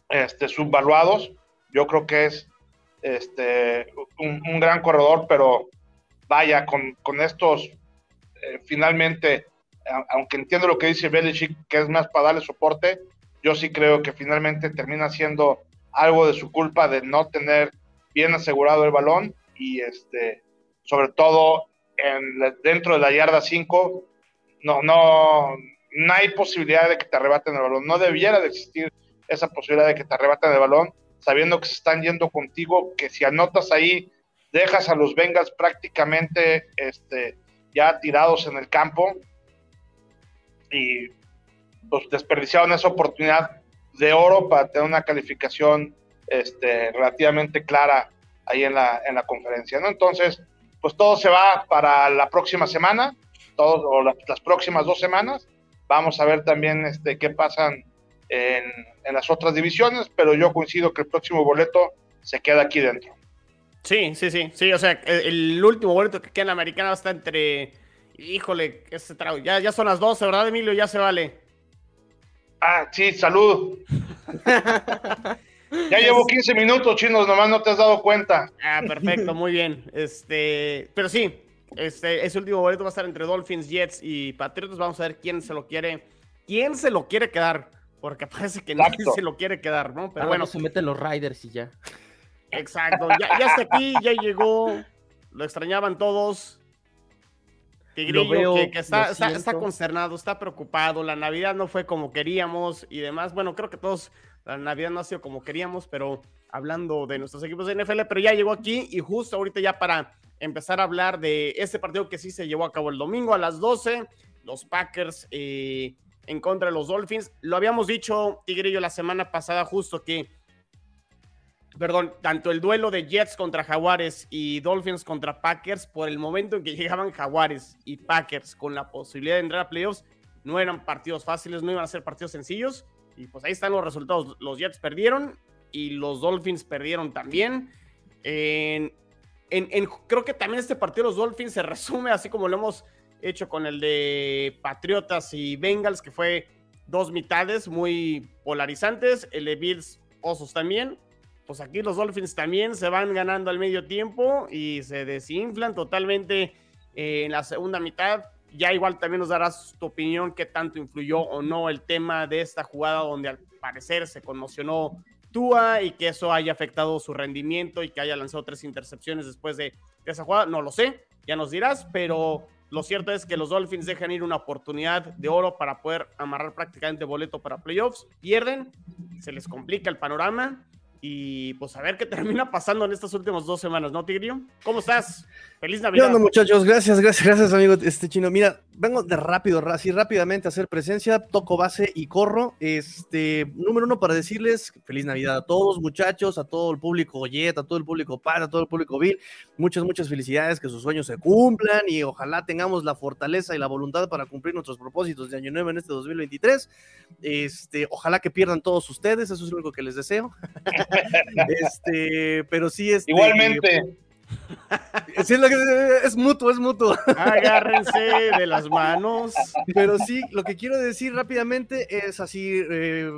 este, subvaluados. Yo creo que es este, un, gran corredor, pero vaya, con, estos, eh, finalmente, aunque entiendo lo que dice Belichick, que es más para darle soporte, yo sí creo que finalmente termina siendo algo de su culpa de no tener bien asegurado el balón y este, sobre todo en, dentro de la yarda 5, no, no, no hay posibilidad de que te arrebaten el balón. No debiera de existir esa posibilidad de que te arrebaten el balón sabiendo que se están yendo contigo, que si anotas ahí, dejas a los Bengals prácticamente este, ya tirados en el campo y pues desperdiciaron esa oportunidad de oro para tener una calificación este, relativamente clara ahí en la, en la conferencia, ¿no? Entonces, pues todo se va para la próxima semana, todos, o las próximas dos semanas. Vamos a ver también este, qué pasan en, en, las otras divisiones, pero yo coincido que el próximo boleto se queda aquí dentro. Sí, sí, sí, sí, o sea, el, último boleto que queda en la americana está entre, híjole, ese trago, ya, ya son las 12, ¿verdad, Emilio? Ya se vale. Ah, sí, salud. ya llevo 15 minutos, chinos, nomás no te has dado cuenta. Ah, perfecto, muy bien. Este, pero sí, este, ese último boleto va a estar entre Dolphins, Jets y Patriotas. Vamos a ver quién se lo quiere, quién se lo quiere quedar, porque parece que nadie se lo quiere quedar, ¿no? Pero bueno, se meten los Riders y ya. Exacto, ya, ya está aquí, ya llegó, lo extrañaban todos. Tigrillo, que, está, está, concernado, está preocupado, la Navidad no fue como queríamos y demás. Bueno, creo que todos, la Navidad no ha sido como queríamos, pero hablando de nuestros equipos de NFL, pero ya llegó aquí y justo ahorita ya para empezar a hablar de este partido que sí se llevó a cabo el domingo a las 12, los Packers eh, en contra de los Dolphins. Lo habíamos dicho, Tigrillo, la semana pasada justo que perdón, tanto el duelo de Jets contra Jaguares y Dolphins contra Packers, por el momento en que llegaban Jaguares y Packers con la posibilidad de entrar a playoffs, no eran partidos fáciles, no iban a ser partidos sencillos. Y pues ahí están los resultados. Los Jets perdieron y los Dolphins perdieron también. En, creo que también este partido de los Dolphins se resume así como lo hemos hecho con el de Patriotas y Bengals, que fue dos mitades muy polarizantes. El de Bills Osos también pues aquí los Dolphins también se van ganando al medio tiempo y se desinflan totalmente eh, en la segunda mitad. Ya igual también nos darás tu opinión qué tanto influyó o no el tema de esta jugada donde al parecer se conmocionó Tua y que eso haya afectado su rendimiento y que haya lanzado tres intercepciones después de, de esa jugada. No lo sé, ya nos dirás, pero lo cierto es que los Dolphins dejan ir una oportunidad de oro para poder amarrar prácticamente boleto para playoffs. Pierden, se les complica el panorama y pues a ver qué termina pasando en estas últimas dos semanas, ¿no, Tigrio? ¿Cómo estás? Feliz Navidad. ¿Qué muchachos? Gracias, gracias, gracias, amigo este chino. Mira, vengo de rápido, así rápidamente a hacer presencia, toco base y corro. Este, número uno para decirles feliz Navidad a todos, muchachos, a todo el público Jet, a todo el público Pat, a todo el público Bill. Muchas, muchas felicidades, que sus sueños se cumplan y ojalá tengamos la fortaleza y la voluntad para cumplir nuestros propósitos de año nuevo en este 2023. Este, ojalá que pierdan todos ustedes, eso es lo único que les deseo. este, pero sí es. Este, Igualmente. Es, es, mutuo, es mutuo. Agárrense de las manos. Pero sí, lo que quiero decir rápidamente es así. Eh,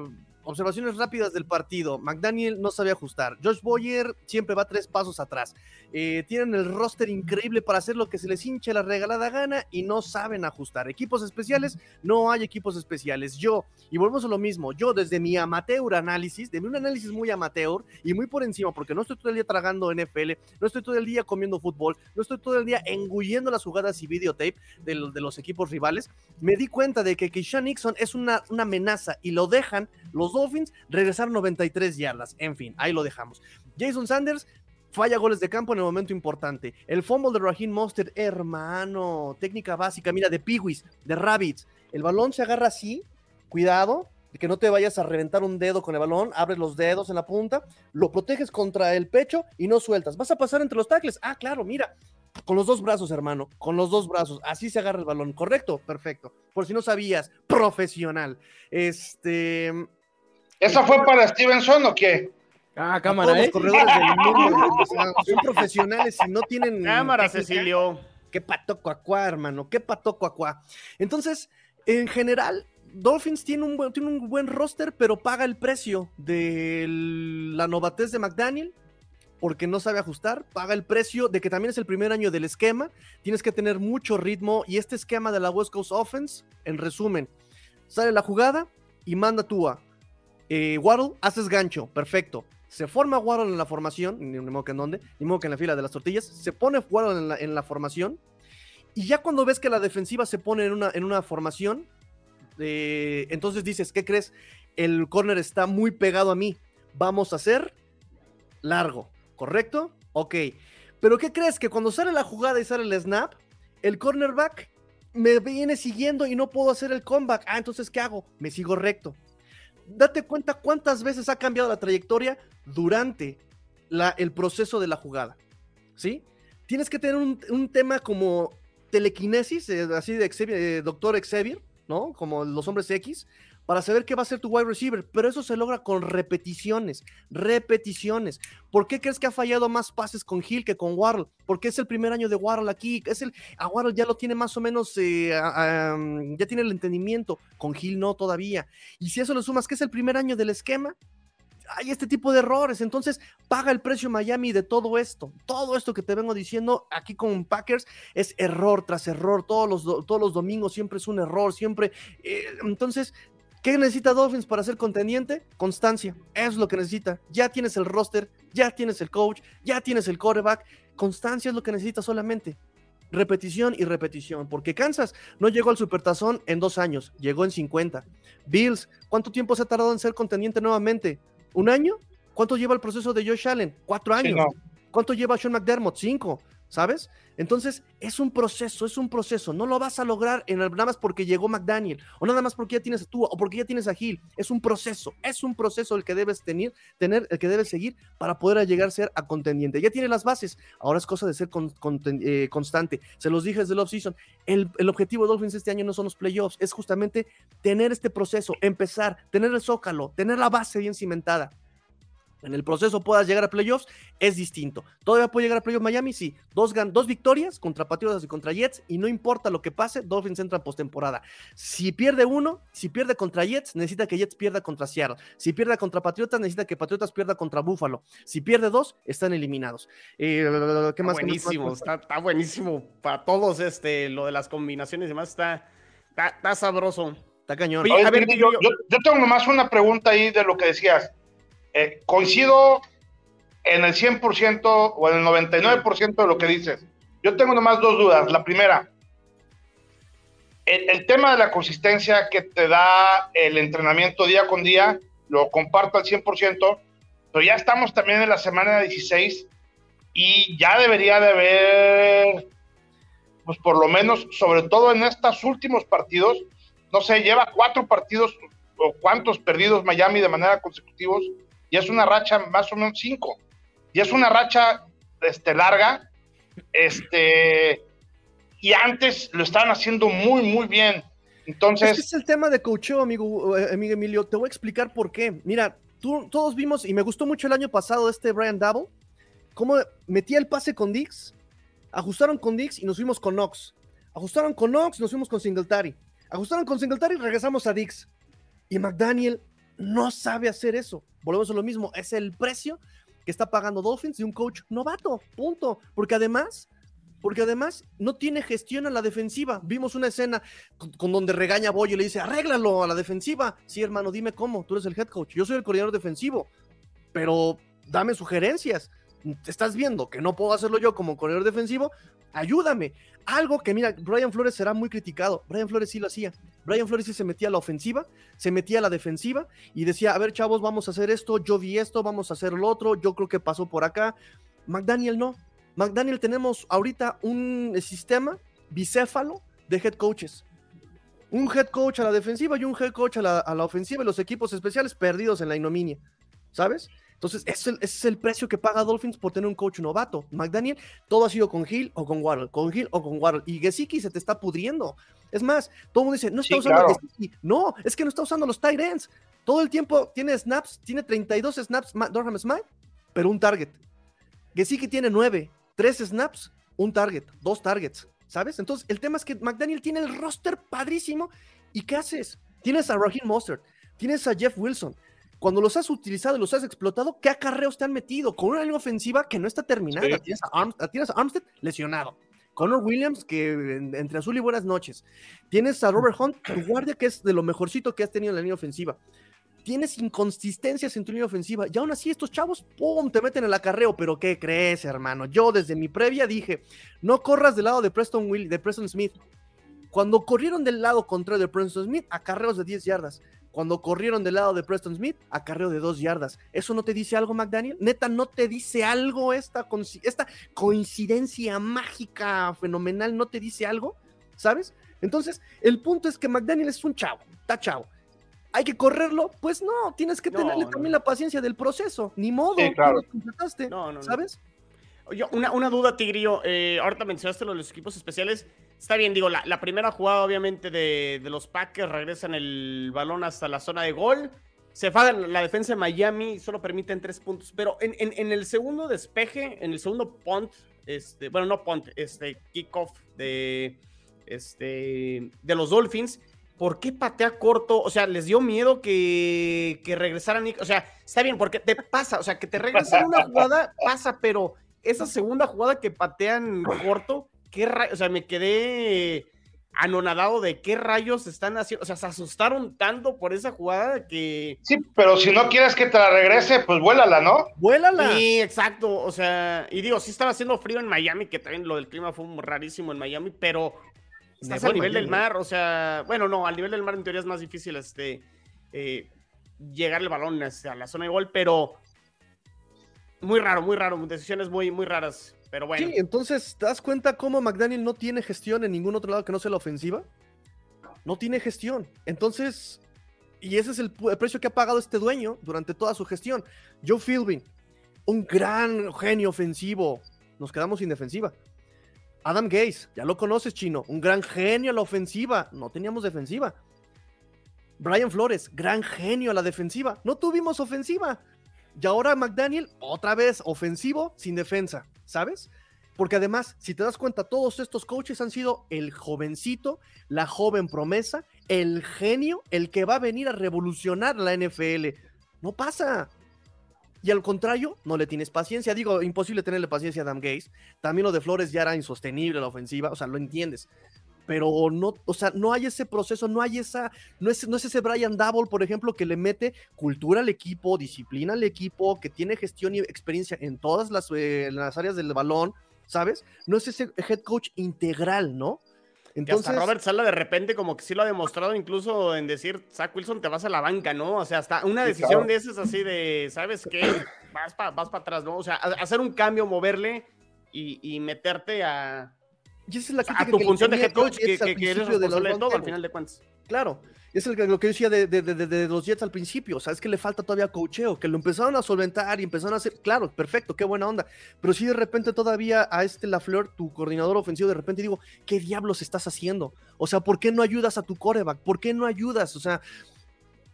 observaciones rápidas del partido. McDaniel no sabe ajustar. Josh Boyer siempre va tres pasos atrás. Eh, tienen el roster increíble para hacer lo que se les hinche la regalada gana y no saben ajustar. Equipos especiales, no hay equipos especiales. Yo, y volvemos a lo mismo, yo desde mi amateur análisis, de un análisis muy amateur y muy por encima, porque no estoy todo el día tragando NFL, no estoy todo el día comiendo fútbol, no estoy todo el día engullendo las jugadas y videotape de, los equipos rivales, me di cuenta de que Keisha Nixon es una, una amenaza y lo dejan los Dolphins regresar 93 yardas. En fin, ahí lo dejamos. Jason Sanders falla goles de campo en el momento importante. El fumble de Raheem Monster, hermano, técnica básica, mira, de Peewees, de Rabbits. El balón se agarra así, cuidado, que no te vayas a reventar un dedo con el balón, abres los dedos en la punta, lo proteges contra el pecho y no sueltas. Vas a pasar entre los tackles. Ah, claro, mira, con los dos brazos, hermano, con los dos brazos, así se agarra el balón, ¿correcto? Perfecto. Por si no sabías, profesional. Este. ¿Esa fue para Stevenson o qué? Ah, cámara, Los ¿eh? corredores del mundo son profesionales y no tienen. Cámara, Cecilio. Qué pato cuacuá, hermano, qué pato cuacuá. Entonces, en general, Dolphins tiene un, buen, tiene un buen roster, pero paga el precio de la novatez de McDaniel, porque no sabe ajustar, paga el precio de que también es el primer año del esquema, tienes que tener mucho ritmo y este esquema de la West Coast Offense, en resumen, sale la jugada y manda tú a eh, Waddle, haces gancho, perfecto se forma Waddle en la formación, ni, modo que en dónde, ni modo que en la fila de las tortillas, se pone Waddle en la, formación, y ya cuando ves que la defensiva se pone en una, en una formación, eh, entonces dices, ¿qué crees? El corner está muy pegado a mí, vamos a hacer largo, ¿correcto? Ok. Pero ¿qué crees? Que cuando sale la jugada y sale el snap, el cornerback me viene siguiendo y no puedo hacer el comeback. Ah, entonces, ¿qué hago? Me sigo recto. Date cuenta cuántas veces ha cambiado la trayectoria durante el proceso de la jugada. ¿Sí? Tienes que tener un, tema como telequinesis, eh, así de eh, Doctor Xavier, ¿no? Como los hombres X, para saber qué va a ser tu wide receiver, pero eso se logra con repeticiones, repeticiones. ¿Por qué crees que ha fallado más pases con Hill que con Waddle? Porque es el primer año de Waddle aquí, es el, a Waddle ya lo tiene más o menos, eh, ya tiene el entendimiento, con Hill no todavía. Y si eso lo sumas que es el primer año del esquema, hay este tipo de errores. Entonces, paga el precio Miami de todo esto. Todo esto que te vengo diciendo aquí con Packers es error tras error. Todos los, todos los domingos siempre es un error, siempre. Eh, entonces, ¿Qué necesita Dolphins para ser contendiente? Constancia. es lo que necesita. Ya tienes el roster, ya tienes el coach, ya tienes el quarterback. Constancia es lo que necesita solamente. Repetición y repetición. Porque Kansas no llegó al supertazón en dos años, llegó en 50. Bills, ¿cuánto tiempo se ha tardado en ser contendiente nuevamente? ¿Un año? ¿Cuánto lleva el proceso de Josh Allen? Cuatro años. ¿Cuánto lleva Sean McDermott? Cinco. ¿Sabes? Entonces, es un proceso, es un proceso. No lo vas a lograr en nada más porque llegó McDaniel, o nada más porque ya tienes a tú, o porque ya tienes a Gil. Es un proceso, es un proceso el que debes tener, tener el que debes seguir para poder llegar a ser a contendiente. Ya tiene las bases, ahora es cosa de ser eh, constante. Se los dije desde el offseason. El, el objetivo de Dolphins este año no son los playoffs, es justamente tener este proceso, empezar, tener el zócalo, tener la base bien cimentada en el proceso puedas llegar a playoffs, es distinto. ¿Todavía puede llegar a playoffs Miami? Sí. Dos, dos victorias contra Patriotas y contra Jets, y no importa lo que pase, Dolphins entra en postemporada. Si pierde uno, si pierde contra Jets, necesita que Jets pierda contra Seattle. Si pierde contra Patriotas, necesita que Patriotas pierda contra Buffalo. Si pierde dos, están eliminados. Eh, ¿qué más, buenísimo, Está, buenísimo para todos este, lo de las combinaciones y demás, está, está, sabroso. Está cañón. yo, yo tengo nomás una pregunta ahí de lo que decías eh, coincido en el 100% o en el 99% de lo que dices. Yo tengo nomás dos dudas. La primera, el, tema de la consistencia que te da el entrenamiento día con día, lo comparto al 100%, pero ya estamos también en la semana 16 y ya debería de haber, pues por lo menos, sobre todo en estos últimos partidos, no sé, lleva cuatro partidos o cuántos perdidos Miami de manera consecutivos y es una racha más o menos cinco. Y es una racha este, larga. Este, y antes lo estaban haciendo muy, muy bien. Entonces. Es el tema de coacheo, amigo, eh, amigo Emilio. Te voy a explicar por qué. Mira, tú, todos vimos, y me gustó mucho el año pasado este Brian Double, cómo metía el pase con Dix, ajustaron con Dix y nos fuimos con Knox. Ajustaron con Knox, nos fuimos con Singletary. Ajustaron con Singletary y regresamos a Dix. Y McDaniel no sabe hacer eso. Volvemos a lo mismo, es el precio que está pagando Dolphins de un coach novato, punto. Porque además, porque además no tiene gestión a la defensiva. Vimos una escena con, donde regaña a Boyo y le dice, arréglalo a la defensiva. Sí, hermano, dime cómo, tú eres el head coach, yo soy el coordinador defensivo, pero dame sugerencias. Estás viendo que no puedo hacerlo yo como coordinador defensivo, ayúdame. Algo que, mira, Brian Flores será muy criticado. Brian Flores sí lo hacía. Brian Flores sí se metía a la ofensiva, se metía a la defensiva y decía, a ver, chavos, vamos a hacer esto, yo vi esto, vamos a hacer lo otro, yo creo que pasó por acá. McDaniel no. McDaniel tenemos ahorita un sistema bicéfalo de head coaches. Un head coach a la defensiva y un head coach a la, a la ofensiva y los equipos especiales perdidos en la ignominia. ¿Sabes? Entonces, ese es, el, precio que paga Dolphins por tener un coach novato. McDaniel, todo ha sido con Hill o con Waddle, con Hill o con Waddle. Y Gesicki se te está pudriendo. Es más, todo el mundo dice, no está usando Gesicki. No, es que no está usando los tight ends. Todo el tiempo tiene snaps, tiene 32 snaps Durham Smith, pero un target. Gesicki tiene 9, 3 snaps, un target, dos targets. ¿Sabes? Entonces, el tema es que McDaniel tiene el roster padrísimo. ¿Y qué haces? Tienes a Raheem Mostert, tienes a Jeff Wilson, cuando los has utilizado y los has explotado, ¿qué acarreos te han metido? Con una línea ofensiva que no está terminada. Tienes, a Armstead lesionado. Connor Williams, que entre azul y buenas noches. Tienes a Robert Hunt, tu guardia, que es de lo mejorcito que has tenido en la línea ofensiva. Tienes inconsistencias en tu línea ofensiva. Y aún así, estos chavos, ¡pum! te meten el acarreo. Pero ¿qué crees, hermano? Yo desde mi previa dije: no corras del lado de Preston, Will, de Preston Smith. Cuando corrieron del lado contrario de Preston Smith, acarreos de 10 yardas Cuando corrieron del lado de Preston Smith, acarreo de dos yardas. ¿Eso no te dice algo, McDaniel? Neta, ¿no te dice algo esta, esta coincidencia mágica, fenomenal? ¿No te dice algo? ¿Sabes? Entonces, el punto es que McDaniel es un chavo, está chavo. ¿Hay que correrlo? Pues no, tienes que tenerle también la paciencia del proceso. Ni modo, claro. no, no, ¿sabes? Oye, una, una duda, Tigrillo. Eh, ahorita mencionaste lo de los equipos especiales. Está bien, digo, la, primera jugada, obviamente, de, los Packers regresan el balón hasta la zona de gol. Se fa la defensa de Miami, solo permiten tres puntos. Pero en, en, el segundo despeje, en el segundo punt, este, bueno, no punt, este kickoff de, este, de los Dolphins, ¿por qué patea corto? O sea, les dio miedo que, que regresaran. O sea, está bien, porque te pasa, o sea, que te regresan una jugada, pasa, pero esa segunda jugada que patean corto qué rayos, o sea, me quedé anonadado de qué rayos están haciendo, o sea, se asustaron tanto por esa jugada que... Sí, pero si no quieres que te la regrese, pues vuélala, ¿no? Vuélala. Sí, exacto, o sea, y digo, sí estaba haciendo frío en Miami, que también lo del clima fue rarísimo en Miami, pero estás al nivel del mar, o sea, bueno, no, al nivel del mar en teoría es más difícil este, eh, llegar el balón a la zona de gol, pero muy raro, muy raro, decisiones muy, muy raras pero bueno. Sí, entonces, ¿te das cuenta cómo McDaniel no tiene gestión en ningún otro lado que no sea la ofensiva? No tiene gestión. Entonces, y ese es el, precio que ha pagado este dueño durante toda su gestión. Joe Philbin, un gran genio ofensivo. Nos quedamos sin defensiva. Adam Gaze, ya lo conoces, chino, un gran genio a la ofensiva. No teníamos defensiva. Brian Flores, gran genio a la defensiva. No tuvimos ofensiva. Y ahora McDaniel, otra vez ofensivo sin defensa. ¿Sabes? Porque además, si te das cuenta, todos estos coaches han sido el jovencito, la joven promesa, el genio, el que va a venir a revolucionar la NFL. No pasa. Y al contrario, no le tienes paciencia. Digo, imposible tenerle paciencia a Adam Gaze. También lo de Flores ya era insostenible la ofensiva, o sea, lo entiendes. Pero no, o sea, no hay ese proceso, no hay esa, no es, no es ese Brian Double, por ejemplo, que le mete cultura al equipo, disciplina al equipo, que tiene gestión y experiencia en todas las, eh, las áreas del balón, ¿sabes? No es ese head coach integral, ¿no? Entonces, hasta Robert Sala de repente como que sí lo ha demostrado incluso en decir, Zach Wilson, te vas a la banca, ¿no? O sea, hasta una decisión de esas así de, ¿sabes qué? Vas para vas atrás, ¿no? O sea, hacer un cambio, moverle y meterte a, y esa es la a tu función de head coach, que, que, eres de, todo al final de cuentas. Claro, es lo que yo decía de, de, de, los Jets al principio, o sea, es que le falta todavía cocheo, que lo empezaron a solventar y empezaron a hacer, claro, perfecto, qué buena onda, pero si de repente todavía a este Lafleur, tu coordinador ofensivo, de repente digo, ¿qué diablos estás haciendo? O sea, ¿por qué no ayudas a tu coreback? ¿Por qué no ayudas? O sea,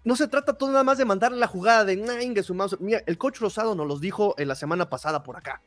no se trata todo nada más de mandarle la jugada de, mira, el coach Rosado nos los dijo en la semana pasada por acá.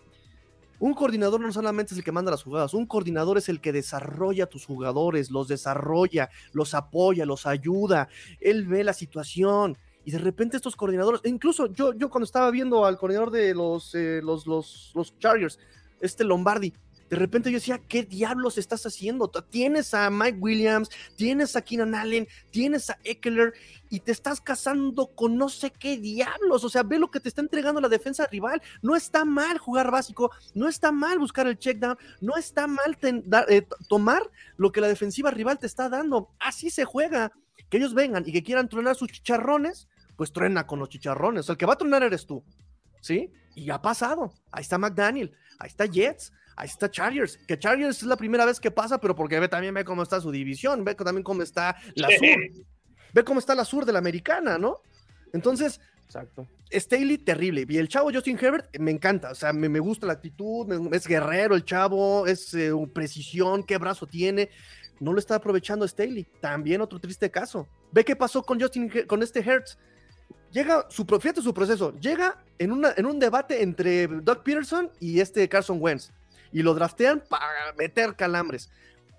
Un coordinador no solamente es el que manda las jugadas, un coordinador es el que desarrolla a tus jugadores, los desarrolla, los apoya, los ayuda, él ve la situación. Y de repente estos coordinadores, incluso yo, yo cuando estaba viendo al coordinador de los, eh, los, los, los Chargers, este Lombardi, de repente yo decía, ¿qué diablos estás haciendo? Tienes a Mike Williams, tienes a Keenan Allen, tienes a Eckler y te estás casando con no sé qué diablos. O sea, ve lo que te está entregando la defensa rival. No está mal jugar básico, no está mal buscar el check down, no está mal eh, tomar lo que la defensiva rival te está dando. Así se juega. Que ellos vengan y que quieran tronar sus chicharrones, pues truena con los chicharrones. el que va a tronar eres tú. ¿Sí? Y ha pasado. Ahí está McDaniel, ahí está Jets, ahí está Chargers, que Chargers es la primera vez que pasa, pero porque ve, también ve cómo está su división, ve también cómo está la sur, ve cómo está la sur de la americana, ¿no? Entonces, Exacto. Staley, terrible. Y el chavo Justin Herbert, me encanta. O sea, me, gusta la actitud, es guerrero el chavo, es eh, precisión, qué brazo tiene. No lo está aprovechando Staley. También otro triste caso. Ve qué pasó con Justin, con este Hertz. Llega, su, fíjate su proceso, llega en, una, en un debate entre Doug Peterson y este Carson Wentz y lo draftean para meter calambres.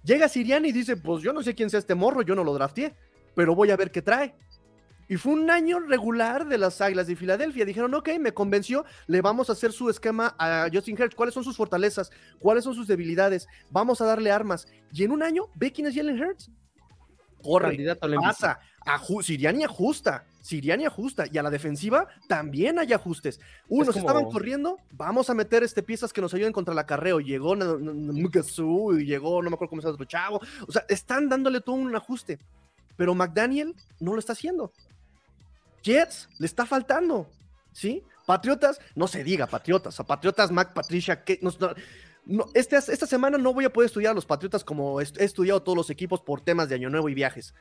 Llega Siriani y dice, pues yo no sé quién sea este morro, yo no lo drafteé, pero voy a ver qué trae. Y fue un año regular de las Águilas de Filadelfia. Dijeron, ok, me convenció, le vamos a hacer su esquema a Justin Hertz. ¿Cuáles son sus fortalezas? ¿Cuáles son sus debilidades? Vamos a darle armas. Y en un año, ve quién es Jalen Hurts. Corre, pasa, Siriani ajusta, Siriani ajusta y a la defensiva también hay ajustes. Unos estaban corriendo, vamos a meter este piezas que nos ayuden contra el acarreo. Llegó Mukasu y llegó, no me acuerdo cómo se llama otro chavo. O sea, están dándole todo un ajuste, pero McDaniel no lo está haciendo. Jets le está faltando, ¿sí? Patriotas, no se diga Patriotas, a Patriotas, Mac, Patricia, que no, este, esta semana no voy a poder estudiar a los Patriotas como he estudiado todos los equipos por temas de Año Nuevo y viajes.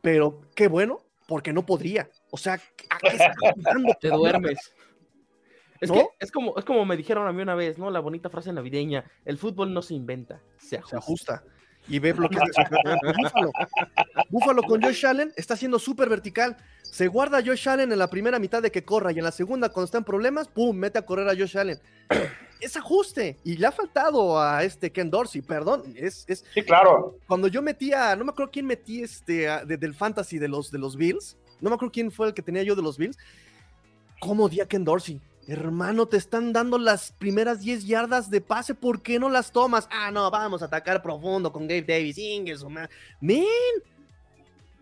Pero qué bueno, porque no podría. O sea, ¿a qué Te duermes. Es que es como, es como me dijeron a mí una vez, ¿no? La bonita frase navideña, el fútbol no se inventa, se ajusta. Y ve de Búfalo. Búfalo con Josh Allen está siendo súper vertical. Se guarda a Josh Allen en la primera mitad de que corra y en la segunda, cuando está en problemas, ¡pum! mete a correr a Josh Allen. Es ajuste. Y le ha faltado a este Ken Dorsey, perdón. Es, es, sí, claro. Cuando yo metía, no me acuerdo quién metí este, del fantasy de los, de los Bills. No me acuerdo quién fue el que tenía yo de los Bills. ¿Cómo di a Ken Dorsey? Hermano, te están dando las primeras 10 yardas de pase, ¿por qué no las tomas? Ah, no, vamos a atacar profundo con Gabe Davis, Ingles, man. Men,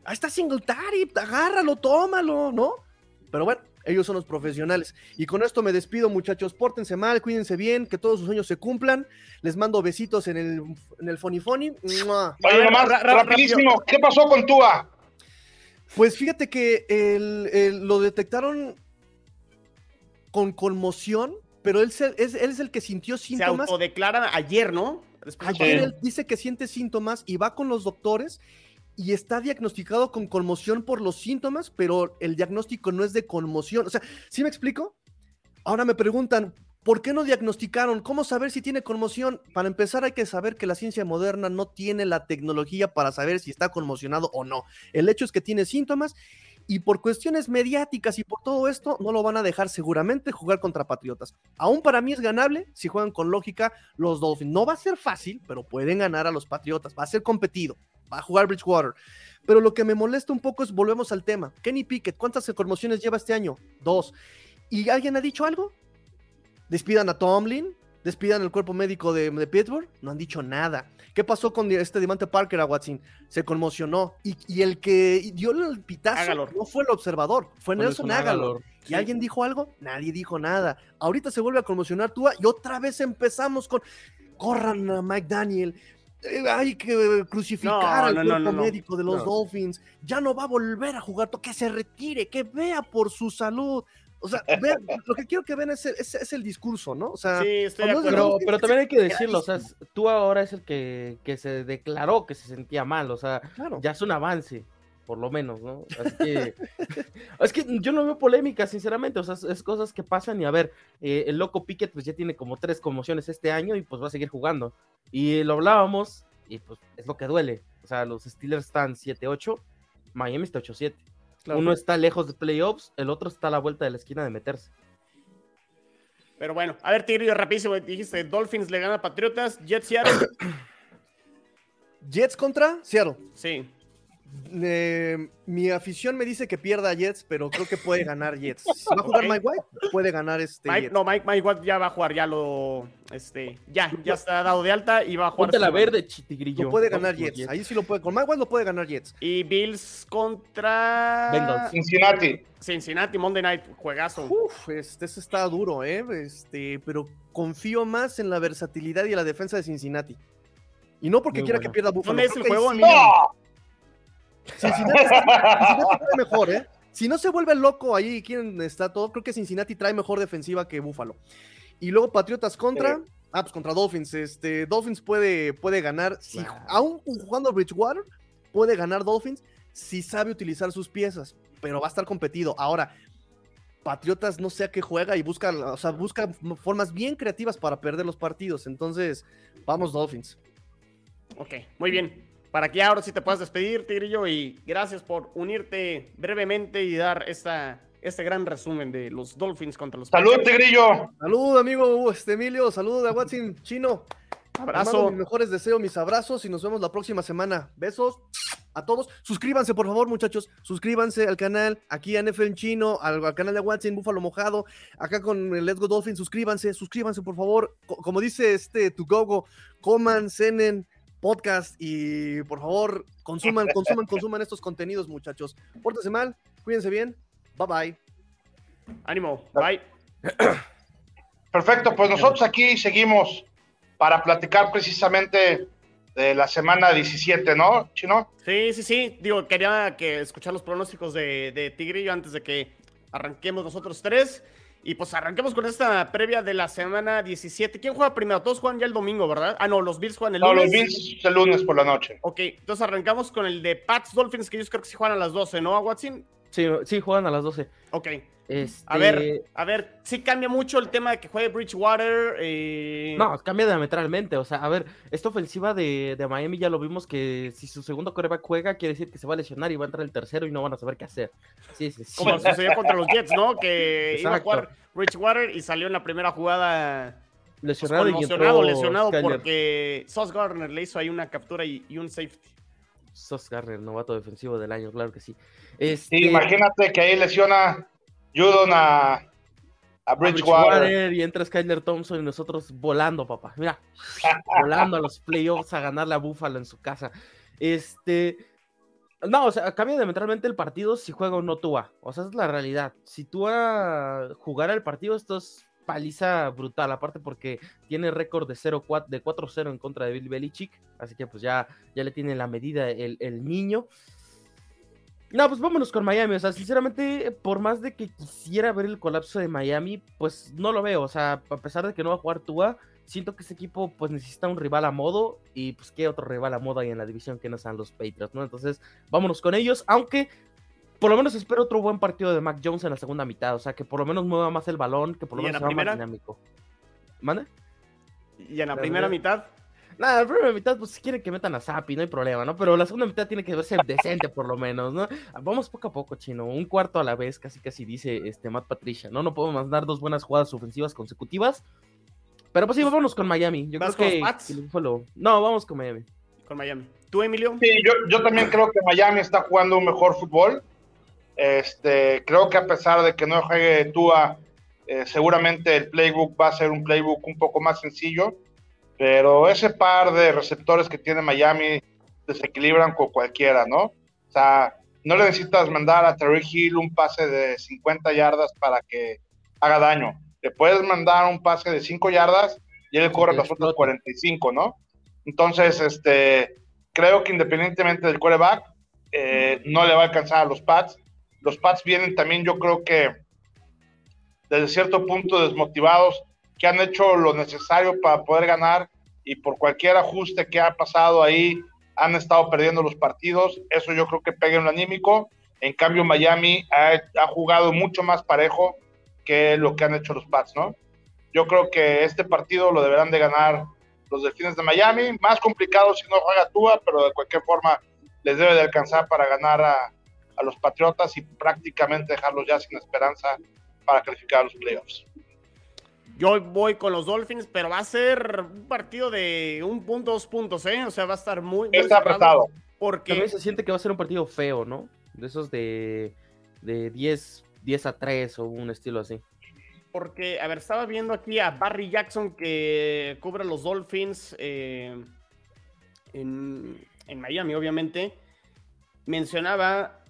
ahí está Singletary, agárralo, tómalo, ¿no? Pero bueno, ellos son los profesionales. Y con esto me despido, muchachos. Pórtense mal, cuídense bien, que todos sus sueños se cumplan. Les mando besitos en el, en el Funny Funny. Oye, nomás, rapidísimo, ¿qué pasó con Tua? Pues fíjate que lo detectaron con conmoción, pero él, es, él es el que sintió síntomas. Se autodeclara ayer, ¿no? ayer él dice que siente síntomas y va con los doctores y está diagnosticado con conmoción por los síntomas, pero el diagnóstico no es de conmoción. O sea, ¿sí me explico? Ahora me preguntan, ¿por qué no diagnosticaron? ¿Cómo saber si tiene conmoción? Para empezar hay que saber que la ciencia moderna no tiene la tecnología para saber si está conmocionado o no. El hecho es que tiene síntomas y por cuestiones mediáticas y por todo esto no lo van a dejar seguramente jugar contra Patriotas. Aún para mí es ganable si juegan con lógica los Dolphins. No va a ser fácil, pero pueden ganar a los Patriotas. Va a ser competido. Va a jugar Bridgewater. Pero lo que me molesta un poco es, volvemos al tema. Kenny Pickett, ¿cuántas conmociones lleva este año? Dos. ¿Y alguien ha dicho algo? Despidan a Tomlin, despidan el cuerpo médico de, Pittsburgh, no han dicho nada. ¿Qué pasó con este Dimante Parker a Watson? Se conmocionó. Y, el que dio el pitazo no fue el observador, fue Nelson Agalor. ¿Y alguien dijo algo? Nadie dijo nada. Ahorita se vuelve a conmocionar Tua y otra vez empezamos con corran a Mike Daniel. Eh, hay que crucificar al cuerpo médico de los Dolphins. Ya no va a volver a jugar, que se retire, que vea por su salud. O sea, lo que quiero que vean es el, es, el discurso, ¿no? O sea, sí, estoy pero, pero también hay que decirlo, o sea, tú ahora es el que, que, se declaró que se sentía mal, o sea, ya es un avance, por lo menos, ¿no? Así que, es que yo no veo polémica, sinceramente, o sea, es cosas que pasan y a ver, eh, el loco Pickett pues ya tiene como tres conmociones este año y pues va a seguir jugando. Y lo hablábamos y pues es lo que duele, o sea, los Steelers están 7-8, Miami está 8-7. Uno está lejos de playoffs, el otro está a la vuelta de la esquina de meterse. Pero bueno, a ver, Tigrillo, rapidísimo. Dijiste, Dolphins le gana a Patriotas, Jets Seattle. Jets contra Seattle. Sí. Eh, mi afición me dice que pierda Jets, pero creo que puede ganar Jets. va a jugar Mike White, puede ganar este. no, Mike, Mike, White ya va a jugar, ya lo. Este, ya, ya está dado de alta y va a jugar. Ponte la verde, chitigrillo. Lo puede ganar Jets. Ahí sí lo puede. Con Mike White lo puede ganar Jets. Y Bills contra. Bengals. Cincinnati. Cincinnati, Monday Night, juegazo. Uf, este, este está duro, ¿eh? Este, pero confío más en la versatilidad y la defensa de Cincinnati. Y no porque quiera que pierda Buffalo. ¿Dónde es el juego, Cincinnati, trae mejor, ¿eh? Si no se vuelve loco ahí, ¿quién está todo? Creo que Cincinnati trae mejor defensiva que Buffalo. Y luego Patriotas contra. Ah, pues contra Dolphins. Este, Dolphins puede, puede ganar. Si, Aún jugando Bridgewater, puede ganar Dolphins si sabe utilizar sus piezas. Pero va a estar competido. Ahora, Patriotas no sé a qué juega y busca, o sea, busca formas bien creativas para perder los partidos. Entonces, vamos Dolphins. Ok, muy bien para que ahora sí te puedas despedir, Tigrillo, y gracias por unirte brevemente y dar esta, este gran resumen de los Dolphins contra los Salud, Tigrillo. Salud, amigo este Emilio, salud a Watson Chino. Abrazo. mis mejores deseos, mis abrazos y nos vemos la próxima semana. Besos a todos. Suscríbanse, por favor, muchachos. Suscríbanse al canal, aquí a NFL en Chino, al, canal de Watson, Búfalo Mojado, acá con el Let's Go Dolphins. Suscríbanse, suscríbanse, por favor. como dice este tu gogo, coman, cenen, podcast y por favor consuman, consuman, consuman estos contenidos, muchachos. Pórtense mal, cuídense bien. Bye bye. Ánimo, bye. Perfecto, pues nosotros aquí seguimos para platicar precisamente de la semana 17, ¿no, Chino? Sí, sí, sí. Digo, quería que escuchar los pronósticos de, de Tigrillo antes de que arranquemos nosotros tres. Y pues arranquemos con esta previa de la semana 17. ¿Quién juega primero? Todos juegan ya el domingo, ¿verdad? Ah, no, los Bills juegan el lunes. No, los Bills el lunes por la noche. Ok, entonces arrancamos con el de Pats Dolphins, que ellos creo que sí juegan a las 12, ¿no, Watson? Sí, sí, juegan a las 12. Ok. A ver, este a ver, sí cambia mucho el tema de que juegue Bridgewater. Eh... No, cambia diametralmente. O sea, a ver, esta ofensiva de, Miami ya lo vimos que si su segundo coreback juega, quiere decir que se va a lesionar y va a entrar el tercero y no van a saber qué hacer. Sí, sí, sí. Como sucedió contra los Jets, ¿no? Que iba a jugar Bridgewater y salió en la primera jugada pues, lesionado, lesionado, lesionado porque Sauce Gardner le hizo ahí una captura y, un safety. Sauce Gardner, novato defensivo del año, claro que sí. Este... imagínate que ahí lesiona Judon a, a Bridgewater. Y entra Skyler Thompson y nosotros volando, papá. Mira, volando a los playoffs a ganar la Búfalo en su casa. Este. No, o sea, cambia diametralmente el partido si juega o no Tua. O sea, es la realidad. Si Tua jugara el partido, esto es paliza brutal. Aparte porque tiene récord de 0-4, de 4-0 en contra de Bill Belichick. Así que pues ya, ya le tiene la medida el, el niño. No, pues vámonos con Miami. O sea, sinceramente, por más de que quisiera ver el colapso de Miami, pues no lo veo. O sea, a pesar de que no va a jugar Tua, siento que ese equipo pues necesita un rival a modo. Y pues qué otro rival a modo hay en la división que no sean los Patriots, ¿no? Entonces, vámonos con ellos. Aunque por lo menos espero otro buen partido de Mac Jones en la segunda mitad. O sea, que por lo menos mueva más el balón, que por lo menos sea más dinámico. ¿Mande? ¿Y en la primera mitad? Nada, la primera mitad, pues si quieren que metan a Zappi, no hay problema, ¿no? Pero la segunda mitad tiene que verse decente, por lo menos, ¿no? Vamos poco a poco, chino. Un cuarto a la vez, casi casi dice este Matt Patricia, ¿no? No podemos mandar dos buenas jugadas ofensivas consecutivas. Pero pues sí, vámonos con Miami. Yo creo que, No, vamos con Miami. Con Miami. ¿Tú, Emilio? Sí, yo, yo también creo que Miami está jugando un mejor fútbol. Este, creo que a pesar de que no juegue Tua, eh, seguramente el playbook va a ser un playbook un poco más sencillo pero ese par de receptores que tiene Miami desequilibran con cualquiera, ¿no? O sea, no le necesitas mandar a Terry Hill un pase de 50 yardas para que haga daño. Le puedes mandar un pase de 5 yardas y él corre las otras 45, ¿no? Entonces, este, creo que independientemente del quarterback, eh, no le va a alcanzar a los Pats. Los Pats vienen también, yo creo que desde cierto punto desmotivados que han hecho lo necesario para poder ganar y por cualquier ajuste que ha pasado ahí han estado perdiendo los partidos. Eso yo creo que pega en lo anímico. En cambio, Miami ha, jugado mucho más parejo que lo que han hecho los Pats, ¿no? Yo creo que este partido lo deberán de ganar los Delfines de Miami. Más complicado si no juega Tua, pero de cualquier forma les debe de alcanzar para ganar a, a los Patriotas y prácticamente dejarlos ya sin esperanza para calificar a los playoffs. Yo voy con los Dolphins, pero va a ser un partido de un punto, dos puntos, ¿eh? O sea, va a estar muy. Está apretado. Porque. También se siente que va a ser un partido feo, ¿no? De esos de, de 10, 10 a 3 o un estilo así. Porque, a ver, estaba viendo aquí a Barry Jackson que cubre los Dolphins eh, en, en Miami, obviamente. Mencionaba